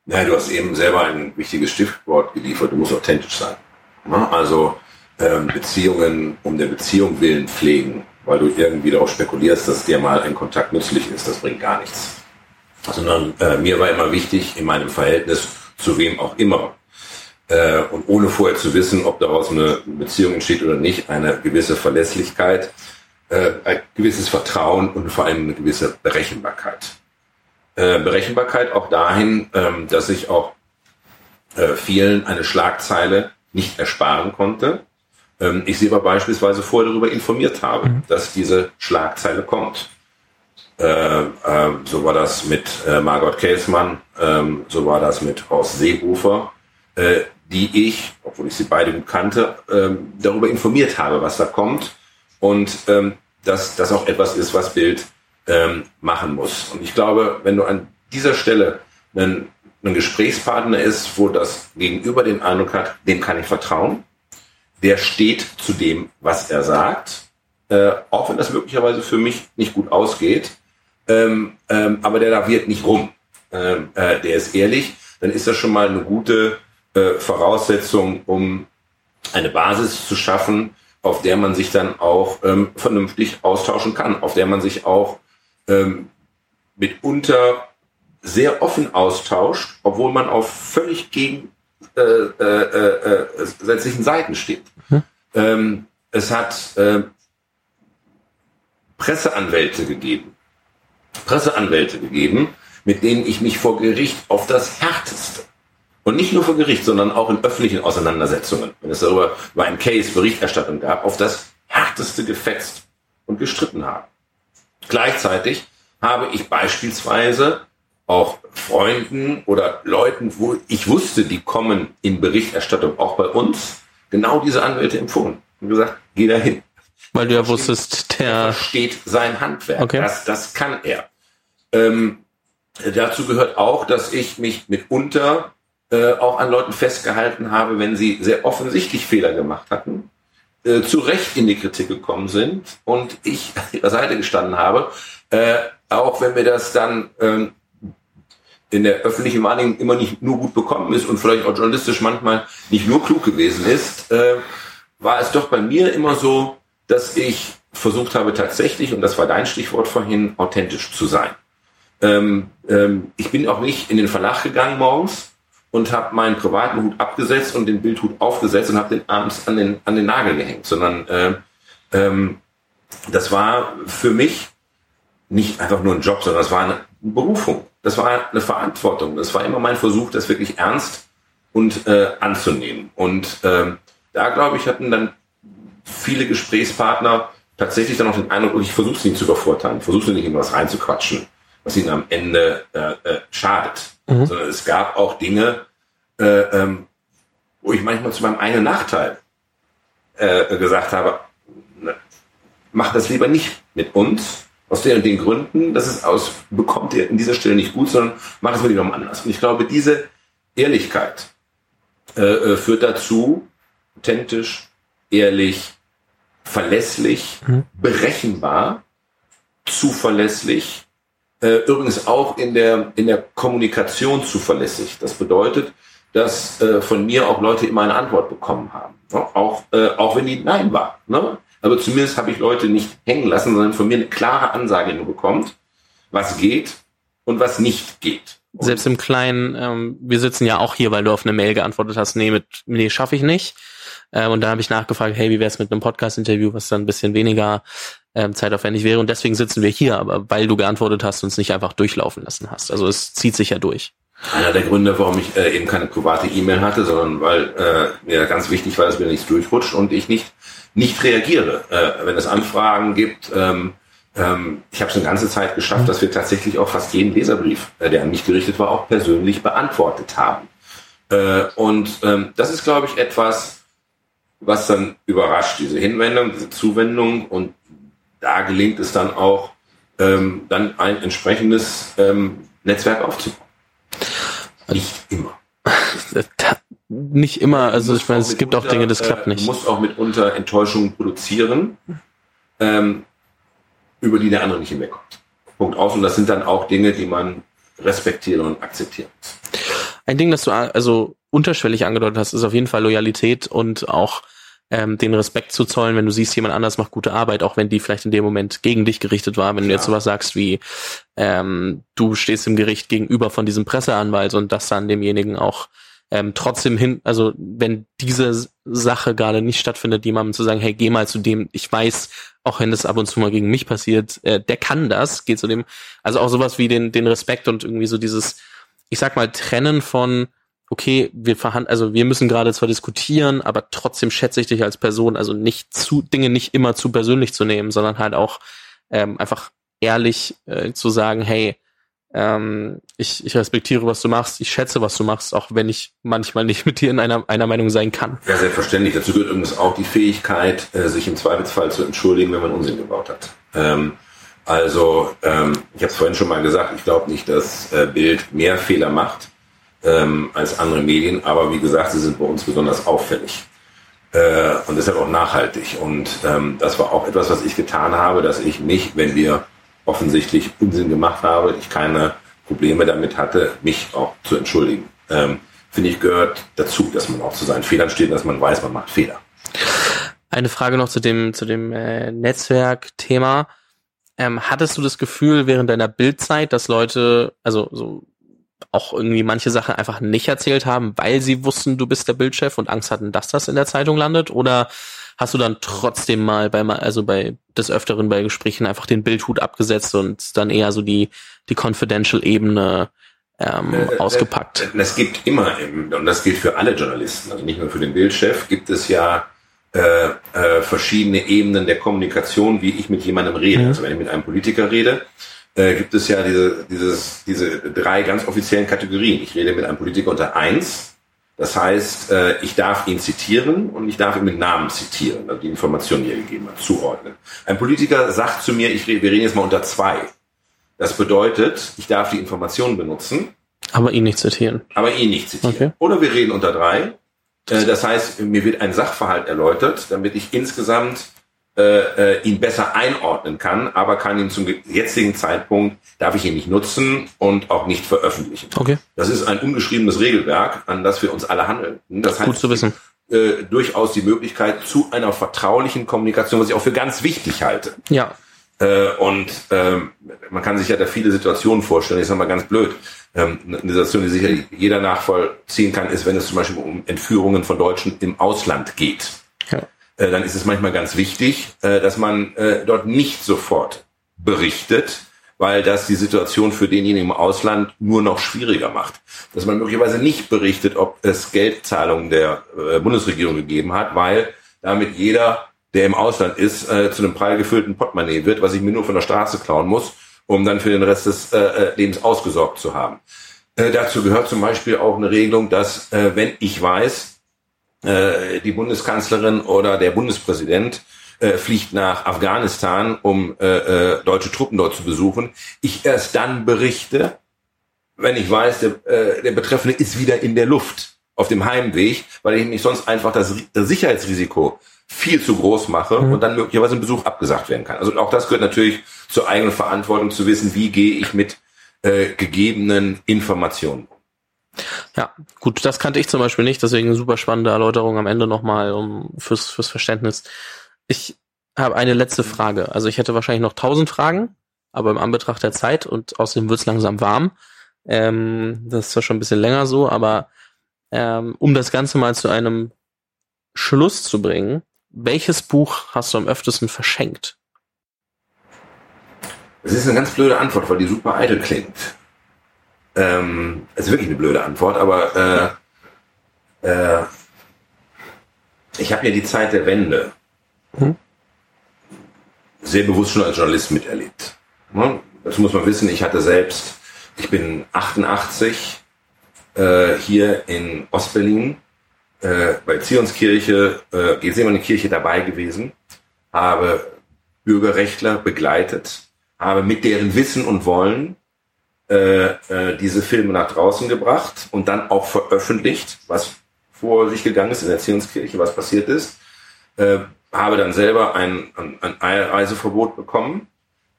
Ja, du hast eben selber ein wichtiges Stichwort geliefert, du musst authentisch sein. Also ähm, Beziehungen um der Beziehung willen pflegen, weil du irgendwie darauf spekulierst, dass dir mal ein Kontakt nützlich ist, das bringt gar nichts. Sondern äh, mir war immer wichtig, in meinem Verhältnis zu wem auch immer, äh, und ohne vorher zu wissen, ob daraus eine Beziehung entsteht oder nicht, eine gewisse Verlässlichkeit, äh, ein gewisses Vertrauen und vor allem eine gewisse Berechenbarkeit. Äh, Berechenbarkeit auch dahin, ähm, dass ich auch äh, vielen eine Schlagzeile nicht ersparen konnte. Ähm, ich sie aber beispielsweise vorher darüber informiert habe, mhm. dass diese Schlagzeile kommt. Äh, äh, so war das mit äh, Margot Käsmann, ähm, so war das mit Horst Seehofer, äh, die ich, obwohl ich sie beide gut kannte, ähm, darüber informiert habe, was da kommt und ähm, dass das auch etwas ist, was Bild ähm, machen muss. Und ich glaube, wenn du an dieser Stelle einen, ein Gesprächspartner ist, wo das Gegenüber den Eindruck hat, dem kann ich vertrauen, der steht zu dem, was er sagt, äh, auch wenn das möglicherweise für mich nicht gut ausgeht, ähm, ähm, aber der da wird nicht rum. Ähm, äh, der ist ehrlich, dann ist das schon mal eine gute äh, Voraussetzung, um eine Basis zu schaffen, auf der man sich dann auch ähm, vernünftig austauschen kann, auf der man sich auch ähm, mitunter sehr offen austauscht, obwohl man auf völlig gegen äh, äh, äh, Seiten steht. Hm. Ähm, es hat äh, Presseanwälte gegeben, Presseanwälte gegeben, mit denen ich mich vor Gericht auf das Härteste und nicht nur vor Gericht, sondern auch in öffentlichen Auseinandersetzungen, wenn es darüber über einen Case Berichterstattung gab, auf das Härteste gefetzt und gestritten haben. Gleichzeitig habe ich beispielsweise auch Freunden oder Leuten, wo ich wusste, die kommen in Berichterstattung auch bei uns, genau diese Anwälte empfohlen und gesagt, geh dahin. Weil du ja wusstest, der steht sein Handwerk. Okay. Das, das kann er. Ähm, dazu gehört auch, dass ich mich mitunter äh, auch an Leuten festgehalten habe, wenn sie sehr offensichtlich Fehler gemacht hatten, äh, zu Recht in die Kritik gekommen sind und ich an ihrer Seite gestanden habe, äh, auch wenn mir das dann ähm, in der öffentlichen Wahrnehmung immer nicht nur gut bekommen ist und vielleicht auch journalistisch manchmal nicht nur klug gewesen ist, äh, war es doch bei mir immer so, dass ich versucht habe tatsächlich, und das war dein Stichwort vorhin, authentisch zu sein. Ähm, ähm, ich bin auch nicht in den Verlag gegangen morgens und habe meinen privaten Hut abgesetzt und den Bildhut aufgesetzt und habe den abends an den, an den Nagel gehängt, sondern äh, ähm, das war für mich nicht einfach nur ein Job, sondern das war eine Berufung, das war eine Verantwortung, das war immer mein Versuch, das wirklich ernst und äh, anzunehmen. Und äh, da, glaube ich, hatten dann viele Gesprächspartner tatsächlich dann auch den Eindruck, ich versuche sie nicht zu übervorteilen, versuche nicht in was reinzuquatschen, was ihnen am Ende äh, äh, schadet. Mhm. Sondern es gab auch Dinge, äh, ähm, wo ich manchmal zu meinem eigenen Nachteil äh, gesagt habe, ne, mach das lieber nicht mit uns, aus den und den Gründen, das ist aus, bekommt ihr in dieser Stelle nicht gut, sondern mach es lieber mal anders. Und ich glaube, diese Ehrlichkeit äh, äh, führt dazu, authentisch, ehrlich, verlässlich, mhm. berechenbar, zuverlässig, äh, übrigens auch in der, in der Kommunikation zuverlässig. Das bedeutet, dass äh, von mir auch Leute immer eine Antwort bekommen haben. Ne? Auch, äh, auch wenn die Nein war. Ne? Aber zumindest habe ich Leute nicht hängen lassen, sondern von mir eine klare Ansage nur bekommt, was geht und was nicht geht. Und Selbst im Kleinen, ähm, wir sitzen ja auch hier, weil du auf eine Mail geantwortet hast, nee, mit, nee, schaffe ich nicht. Ähm, und da habe ich nachgefragt, hey, wie wär's mit einem Podcast-Interview, was dann ein bisschen weniger ähm, zeitaufwendig wäre. Und deswegen sitzen wir hier, aber weil du geantwortet hast und es nicht einfach durchlaufen lassen hast. Also es zieht sich ja durch. Einer der Gründe, warum ich äh, eben keine private E-Mail hatte, sondern weil äh, mir ganz wichtig war, dass mir nichts durchrutscht und ich nicht nicht reagiere, äh, wenn es Anfragen gibt. Ähm, ähm, ich habe es eine ganze Zeit geschafft, dass wir tatsächlich auch fast jeden Leserbrief, äh, der an mich gerichtet war, auch persönlich beantwortet haben. Äh, und ähm, das ist, glaube ich, etwas, was dann überrascht, diese Hinwendung, diese Zuwendung und da gelingt es dann auch, ähm, dann ein entsprechendes ähm, Netzwerk aufzubauen. Nicht immer. nicht immer, also ich meine, es gibt auch Dinge, das klappt nicht. Du musst auch mitunter Enttäuschungen produzieren, ähm, über die der andere nicht hinwegkommt. Punkt aus. Und das sind dann auch Dinge, die man respektieren und akzeptieren muss. Ein Ding, das du also unterschwellig angedeutet hast, ist auf jeden Fall Loyalität und auch ähm, den Respekt zu zollen, wenn du siehst, jemand anders macht gute Arbeit, auch wenn die vielleicht in dem Moment gegen dich gerichtet war. Wenn ja. du jetzt sowas sagst wie, ähm, du stehst im Gericht gegenüber von diesem Presseanwalt und das dann demjenigen auch ähm, trotzdem hin, also wenn diese Sache gerade nicht stattfindet, jemandem zu sagen, hey, geh mal zu dem, ich weiß, auch wenn das ab und zu mal gegen mich passiert, äh, der kann das, geht zu dem, also auch sowas wie den, den Respekt und irgendwie so dieses, ich sag mal, Trennen von, okay, wir verhandeln, also wir müssen gerade zwar diskutieren, aber trotzdem schätze ich dich als Person, also nicht zu, Dinge nicht immer zu persönlich zu nehmen, sondern halt auch ähm, einfach ehrlich äh, zu sagen, hey, ähm, ich, ich respektiere, was du machst, ich schätze, was du machst, auch wenn ich manchmal nicht mit dir in einer, einer Meinung sein kann. Ja, selbstverständlich. Dazu gehört übrigens auch die Fähigkeit, äh, sich im Zweifelsfall zu entschuldigen, wenn man Unsinn gebaut hat. Ähm, also, ähm, ich habe es vorhin schon mal gesagt, ich glaube nicht, dass äh, Bild mehr Fehler macht ähm, als andere Medien, aber wie gesagt, sie sind bei uns besonders auffällig äh, und deshalb auch nachhaltig. Und ähm, das war auch etwas, was ich getan habe, dass ich mich, wenn wir offensichtlich Unsinn gemacht habe, ich keine Probleme damit hatte, mich auch zu entschuldigen. Ähm, Finde ich gehört dazu, dass man auch zu seinen Fehlern steht, dass man weiß, man macht Fehler. Eine Frage noch zu dem zu dem äh, Netzwerk-Thema. Ähm, hattest du das Gefühl während deiner Bildzeit, dass Leute, also so auch irgendwie manche Sachen einfach nicht erzählt haben, weil sie wussten, du bist der Bildchef und Angst hatten, dass das in der Zeitung landet? Oder hast du dann trotzdem mal bei also bei des Öfteren bei Gesprächen einfach den Bildhut abgesetzt und dann eher so die die Confidential-Ebene ähm, äh, ausgepackt? Es gibt immer, und das gilt für alle Journalisten, also nicht nur für den Bildchef, gibt es ja äh, äh, verschiedene Ebenen der Kommunikation, wie ich mit jemandem rede. Mhm. Also wenn ich mit einem Politiker rede, äh, gibt es ja diese, dieses, diese drei ganz offiziellen Kategorien. Ich rede mit einem Politiker unter eins. Das heißt, äh, ich darf ihn zitieren und ich darf ihn mit Namen zitieren, also die Informationen, die er gegeben hat, zuordnen. Ein Politiker sagt zu mir, ich wir reden jetzt mal unter zwei. Das bedeutet, ich darf die Informationen benutzen. Aber ihn nicht zitieren. Aber ihn nicht zitieren. Okay. Oder wir reden unter drei. Äh, das heißt, mir wird ein Sachverhalt erläutert, damit ich insgesamt äh, äh, ihn besser einordnen kann, aber kann ihn zum jetzigen Zeitpunkt, darf ich ihn nicht nutzen und auch nicht veröffentlichen. Okay. Das ist ein ungeschriebenes Regelwerk, an das wir uns alle handeln. Das heißt, Gut zu wissen. Äh, durchaus die Möglichkeit zu einer vertraulichen Kommunikation, was ich auch für ganz wichtig halte. Ja. Äh, und ähm, man kann sich ja da viele Situationen vorstellen. Ich sage mal ganz blöd. Ähm, eine Situation, die sicher jeder nachvollziehen kann, ist, wenn es zum Beispiel um Entführungen von Deutschen im Ausland geht. Ja äh, dann ist es manchmal ganz wichtig, äh, dass man äh, dort nicht sofort berichtet, weil das die Situation für denjenigen im Ausland nur noch schwieriger macht. Dass man möglicherweise nicht berichtet, ob es Geldzahlungen der Bundesregierung gegeben hat, weil damit jeder, der im Ausland ist, zu einem prall gefüllten Portemonnaie wird, was ich mir nur von der Straße klauen muss, um dann für den Rest des Lebens ausgesorgt zu haben. dazu gehört zum Beispiel auch eine Regelung, dass wenn ich weiß, äh, die Bundeskanzlerin oder der Bundespräsident äh, fliegt nach Afghanistan, um äh, äh, deutsche Truppen dort zu besuchen. Ich erst dann berichte, wenn ich weiß, der, äh, der Betreffende ist wieder in der Luft auf dem Heimweg, weil ich mich sonst einfach das, das Sicherheitsrisiko viel zu groß mache mhm. und dann möglicherweise ein Besuch abgesagt werden kann. Also auch das gehört natürlich zur eigenen Verantwortung zu wissen, wie gehe ich mit äh, gegebenen Informationen um. Ja, gut, das kannte ich zum Beispiel nicht, deswegen super spannende Erläuterung am Ende nochmal um, fürs, fürs Verständnis. Ich habe eine letzte Frage. Also ich hätte wahrscheinlich noch tausend Fragen, aber im Anbetracht der Zeit und außerdem wird's langsam warm. Ähm, das ist zwar schon ein bisschen länger so, aber ähm, um das Ganze mal zu einem Schluss zu bringen, welches Buch hast du am öftesten verschenkt? Das ist eine ganz blöde Antwort, weil die super eitel klingt. Ähm, ist wirklich eine blöde Antwort, aber äh, äh, ich habe ja die Zeit der Wende hm? sehr bewusst schon als Journalist miterlebt. Ne? Das muss man wissen. Ich hatte selbst, ich bin 88 äh, hier in Ostberlin äh, bei Zionskirche, äh, Gethsemane Kirche dabei gewesen, habe Bürgerrechtler begleitet, habe mit deren Wissen und Wollen äh, äh, diese Filme nach draußen gebracht und dann auch veröffentlicht, was vor sich gegangen ist in der Erziehungskirche, was passiert ist. Äh, habe dann selber ein, ein, ein Einreiseverbot bekommen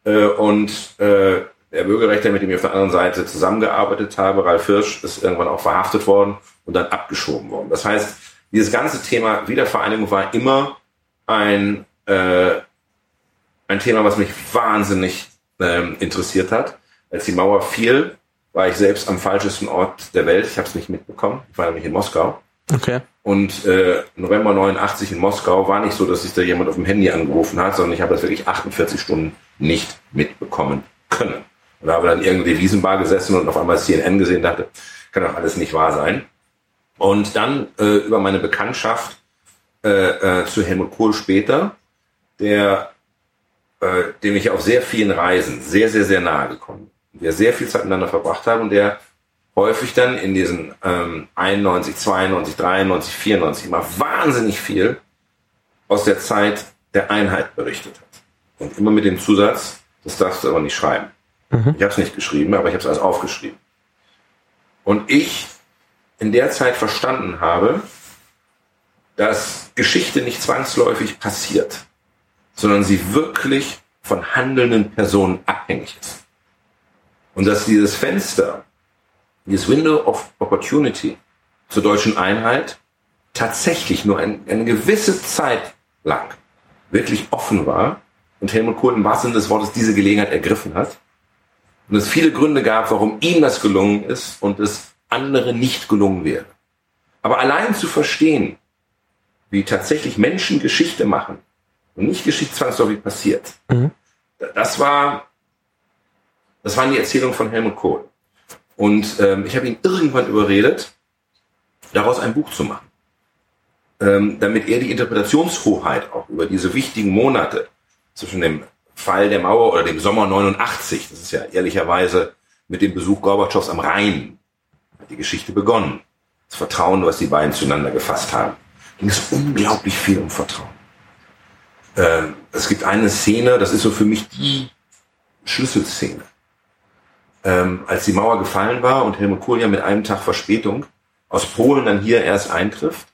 äh, und äh, der Bürgerrechtler, mit dem ich auf der anderen Seite zusammengearbeitet habe, Ralf Hirsch, ist irgendwann auch verhaftet worden und dann abgeschoben worden. Das heißt, dieses ganze Thema Wiedervereinigung war immer ein, äh, ein Thema, was mich wahnsinnig ähm, interessiert hat. Als die Mauer fiel, war ich selbst am falschesten Ort der Welt. Ich habe es nicht mitbekommen. Ich war nämlich in Moskau. Okay. Und äh, November 89 in Moskau war nicht so, dass sich da jemand auf dem Handy angerufen hat, sondern ich habe das wirklich 48 Stunden nicht mitbekommen können. Und da habe dann irgendwie Wiesenbar gesessen und auf einmal CNN gesehen dachte, kann doch alles nicht wahr sein. Und dann äh, über meine Bekanntschaft äh, äh, zu Helmut Kohl später, der, äh, dem ich auf sehr vielen Reisen sehr, sehr, sehr nahe gekommen bin. Wir sehr viel Zeit miteinander verbracht haben und der häufig dann in diesen ähm, 91, 92, 93, 94 immer wahnsinnig viel aus der Zeit der Einheit berichtet hat. Und immer mit dem Zusatz, das darfst du aber nicht schreiben. Mhm. Ich habe es nicht geschrieben, aber ich habe es alles aufgeschrieben. Und ich in der Zeit verstanden habe, dass Geschichte nicht zwangsläufig passiert, sondern sie wirklich von handelnden Personen abhängig ist. Und dass dieses Fenster, dieses Window of Opportunity zur deutschen Einheit tatsächlich nur ein, eine gewisse Zeit lang wirklich offen war und Helmut Kohl im wahrsten Sinne des Wortes diese Gelegenheit ergriffen hat und es viele Gründe gab, warum ihm das gelungen ist und es andere nicht gelungen wäre. Aber allein zu verstehen, wie tatsächlich Menschen Geschichte machen und nicht Geschichte zwangsläufig passiert, mhm. das war, das war die Erzählung von Helmut Kohl. Und ähm, ich habe ihn irgendwann überredet, daraus ein Buch zu machen. Ähm, damit er die Interpretationshoheit auch über diese wichtigen Monate zwischen dem Fall der Mauer oder dem Sommer 89, das ist ja ehrlicherweise mit dem Besuch Gorbatschows am Rhein, hat die Geschichte begonnen. Das Vertrauen, was die beiden zueinander gefasst haben. Ging es unglaublich viel um Vertrauen. Ähm, es gibt eine Szene, das ist so für mich die Schlüsselszene. Ähm, als die Mauer gefallen war und Helmut Kohl ja mit einem Tag Verspätung aus Polen dann hier erst eintrifft,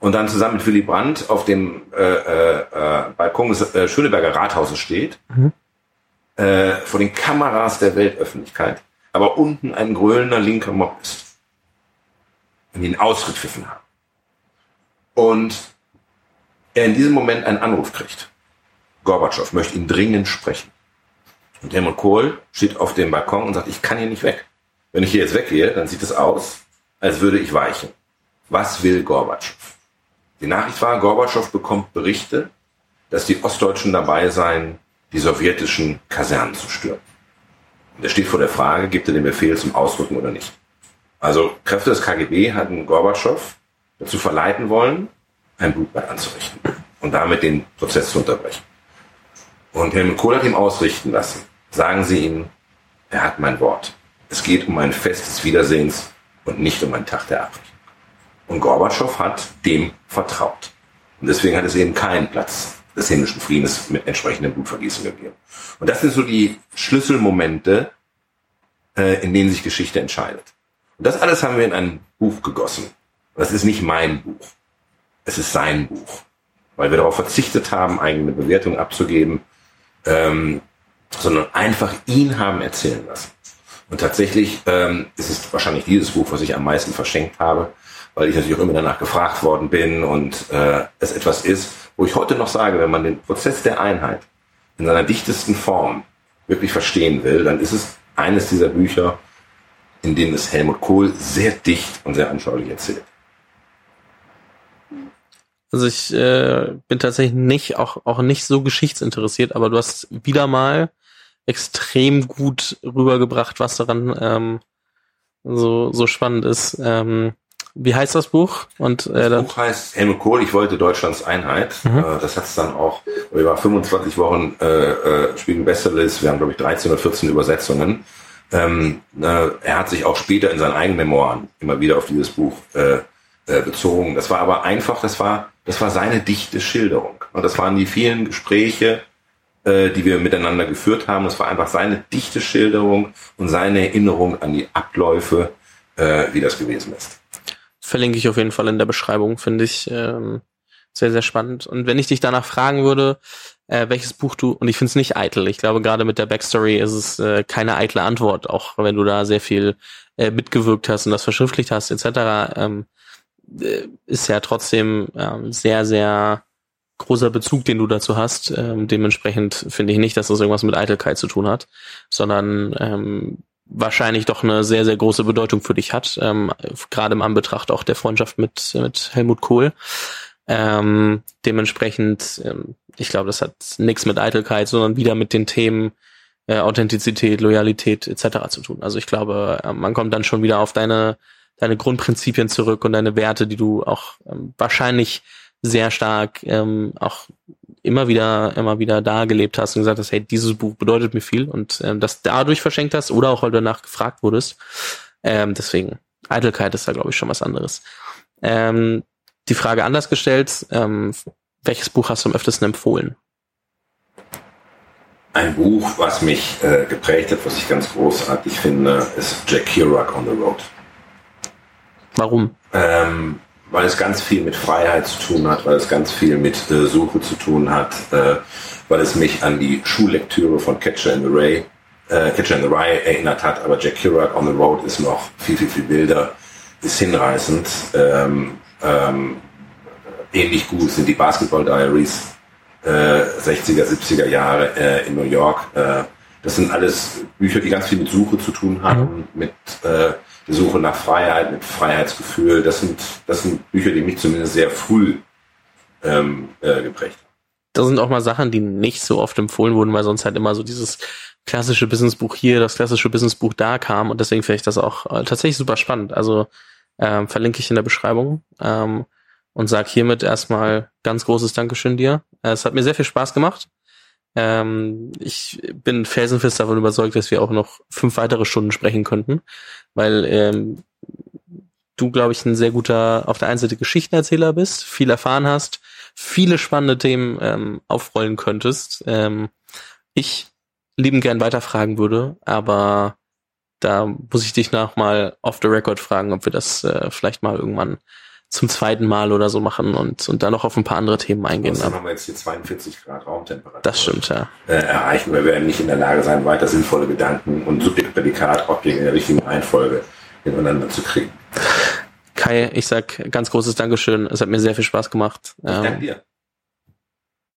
und dann zusammen mit Willy Brandt auf dem äh, äh, äh, Balkon des äh, Schöneberger Rathauses steht, mhm. äh, vor den Kameras der Weltöffentlichkeit, aber unten ein grölender linker Mob ist, in den Ausritt pfiffen haben. Und er in diesem Moment einen Anruf kriegt. Gorbatschow möchte ihn dringend sprechen. Und Helmut Kohl steht auf dem Balkon und sagt, ich kann hier nicht weg. Wenn ich hier jetzt weggehe, dann sieht es aus, als würde ich weichen. Was will Gorbatschow? Die Nachricht war, Gorbatschow bekommt Berichte, dass die Ostdeutschen dabei seien, die sowjetischen Kasernen zu stürmen. Und er steht vor der Frage, gibt er den Befehl zum Ausrücken oder nicht. Also Kräfte des KGB hatten Gorbatschow dazu verleiten wollen, ein Blutbad anzurichten und damit den Prozess zu unterbrechen. Und Helmut Kohl hat ihm ausrichten lassen. Sagen Sie ihm, er hat mein Wort. Es geht um ein Fest des Wiedersehens und nicht um einen Tag der Abrechnung. Und Gorbatschow hat dem vertraut. Und deswegen hat es eben keinen Platz des himmlischen Friedens mit entsprechendem Blutvergießen gegeben. Und das sind so die Schlüsselmomente, äh, in denen sich Geschichte entscheidet. Und das alles haben wir in ein Buch gegossen. Das ist nicht mein Buch. Es ist sein Buch. Weil wir darauf verzichtet haben, eigene Bewertungen abzugeben, ähm, sondern einfach ihn haben erzählen lassen. Und tatsächlich ähm, ist es wahrscheinlich dieses Buch, was ich am meisten verschenkt habe, weil ich natürlich auch immer danach gefragt worden bin und äh, es etwas ist, wo ich heute noch sage, wenn man den Prozess der Einheit in seiner dichtesten Form wirklich verstehen will, dann ist es eines dieser Bücher, in denen es Helmut Kohl sehr dicht und sehr anschaulich erzählt. Also ich äh, bin tatsächlich nicht auch auch nicht so geschichtsinteressiert, aber du hast wieder mal extrem gut rübergebracht, was daran ähm, so so spannend ist. Ähm, wie heißt das Buch? Und, äh, das Buch heißt Helmut Kohl, ich wollte Deutschlands Einheit. Mhm. Äh, das hat es dann auch, wir waren 25 Wochen äh, äh, Spiegel Bestsellerlist, wir haben glaube ich 13 oder 14 Übersetzungen. Ähm, äh, er hat sich auch später in seinen eigenen Memoiren immer wieder auf dieses Buch äh, äh, bezogen. Das war aber einfach, das war, das war seine dichte Schilderung. Und das waren die vielen Gespräche, äh, die wir miteinander geführt haben. Das war einfach seine dichte Schilderung und seine Erinnerung an die Abläufe, äh, wie das gewesen ist. verlinke ich auf jeden Fall in der Beschreibung, finde ich ähm, sehr, sehr spannend. Und wenn ich dich danach fragen würde, äh, welches Buch du, und ich finde es nicht eitel, ich glaube gerade mit der Backstory ist es äh, keine eitle Antwort, auch wenn du da sehr viel äh, mitgewirkt hast und das verschriftlicht hast, etc., ähm, äh, ist ja trotzdem ähm, sehr, sehr großer Bezug, den du dazu hast. Ähm, dementsprechend finde ich nicht, dass das irgendwas mit Eitelkeit zu tun hat, sondern ähm, wahrscheinlich doch eine sehr, sehr große Bedeutung für dich hat, ähm, gerade im Anbetracht auch der Freundschaft mit, mit Helmut Kohl. Ähm, dementsprechend, ähm, ich glaube, das hat nichts mit Eitelkeit, sondern wieder mit den Themen äh, Authentizität, Loyalität etc. zu tun. Also ich glaube, äh, man kommt dann schon wieder auf deine, deine Grundprinzipien zurück und deine Werte, die du auch ähm, wahrscheinlich sehr stark ähm, auch immer wieder, immer wieder da gelebt hast und gesagt hast, hey, dieses Buch bedeutet mir viel und ähm, das dadurch verschenkt hast oder auch weil du danach gefragt wurdest. Ähm, deswegen, Eitelkeit ist da, glaube ich, schon was anderes. Ähm, die Frage anders gestellt, ähm, welches Buch hast du am öftesten empfohlen? Ein Buch, was mich äh, geprägt hat, was ich ganz großartig finde, ist Jack Kerouac on the Road. Warum? Ähm, weil es ganz viel mit Freiheit zu tun hat, weil es ganz viel mit äh, Suche zu tun hat, äh, weil es mich an die Schullektüre von Catcher in the Ray, äh, Catcher in the Rye erinnert hat, aber Jack Kerouac on the Road ist noch viel, viel, viel wilder, ist hinreißend. Ähm, ähm, ähnlich gut sind die Basketball Diaries 60er, äh, 70er Jahre äh, in New York. Äh, das sind alles Bücher, die ganz viel mit Suche zu tun haben, mhm. mit äh, Suche nach Freiheit, mit Freiheitsgefühl. Das sind, das sind Bücher, die mich zumindest sehr früh ähm, äh, geprägt haben. Das sind auch mal Sachen, die nicht so oft empfohlen wurden, weil sonst halt immer so dieses klassische Businessbuch hier, das klassische Businessbuch da kam und deswegen finde ich das auch äh, tatsächlich super spannend. Also ähm, verlinke ich in der Beschreibung ähm, und sag hiermit erstmal ganz großes Dankeschön dir. Äh, es hat mir sehr viel Spaß gemacht. Ähm, ich bin felsenfest davon überzeugt, dass wir auch noch fünf weitere Stunden sprechen könnten, weil ähm, du, glaube ich, ein sehr guter, auf der einen Seite Geschichtenerzähler bist, viel erfahren hast, viele spannende Themen ähm, aufrollen könntest. Ähm, ich lieben gern weiterfragen würde, aber da muss ich dich noch mal off the record fragen, ob wir das äh, vielleicht mal irgendwann zum zweiten Mal oder so machen und, und dann noch auf ein paar andere Themen eingehen. Dann haben wir jetzt hier 42 Grad Raumtemperatur. Das stimmt, ja. Äh, erreichen. Wir werden nicht in der Lage sein, weiter sinnvolle Gedanken und Subjekt, Prädikat, Objekt in der richtigen Reihenfolge hintereinander zu kriegen. Kai, ich sag ganz großes Dankeschön. Es hat mir sehr viel Spaß gemacht. Ich danke dir.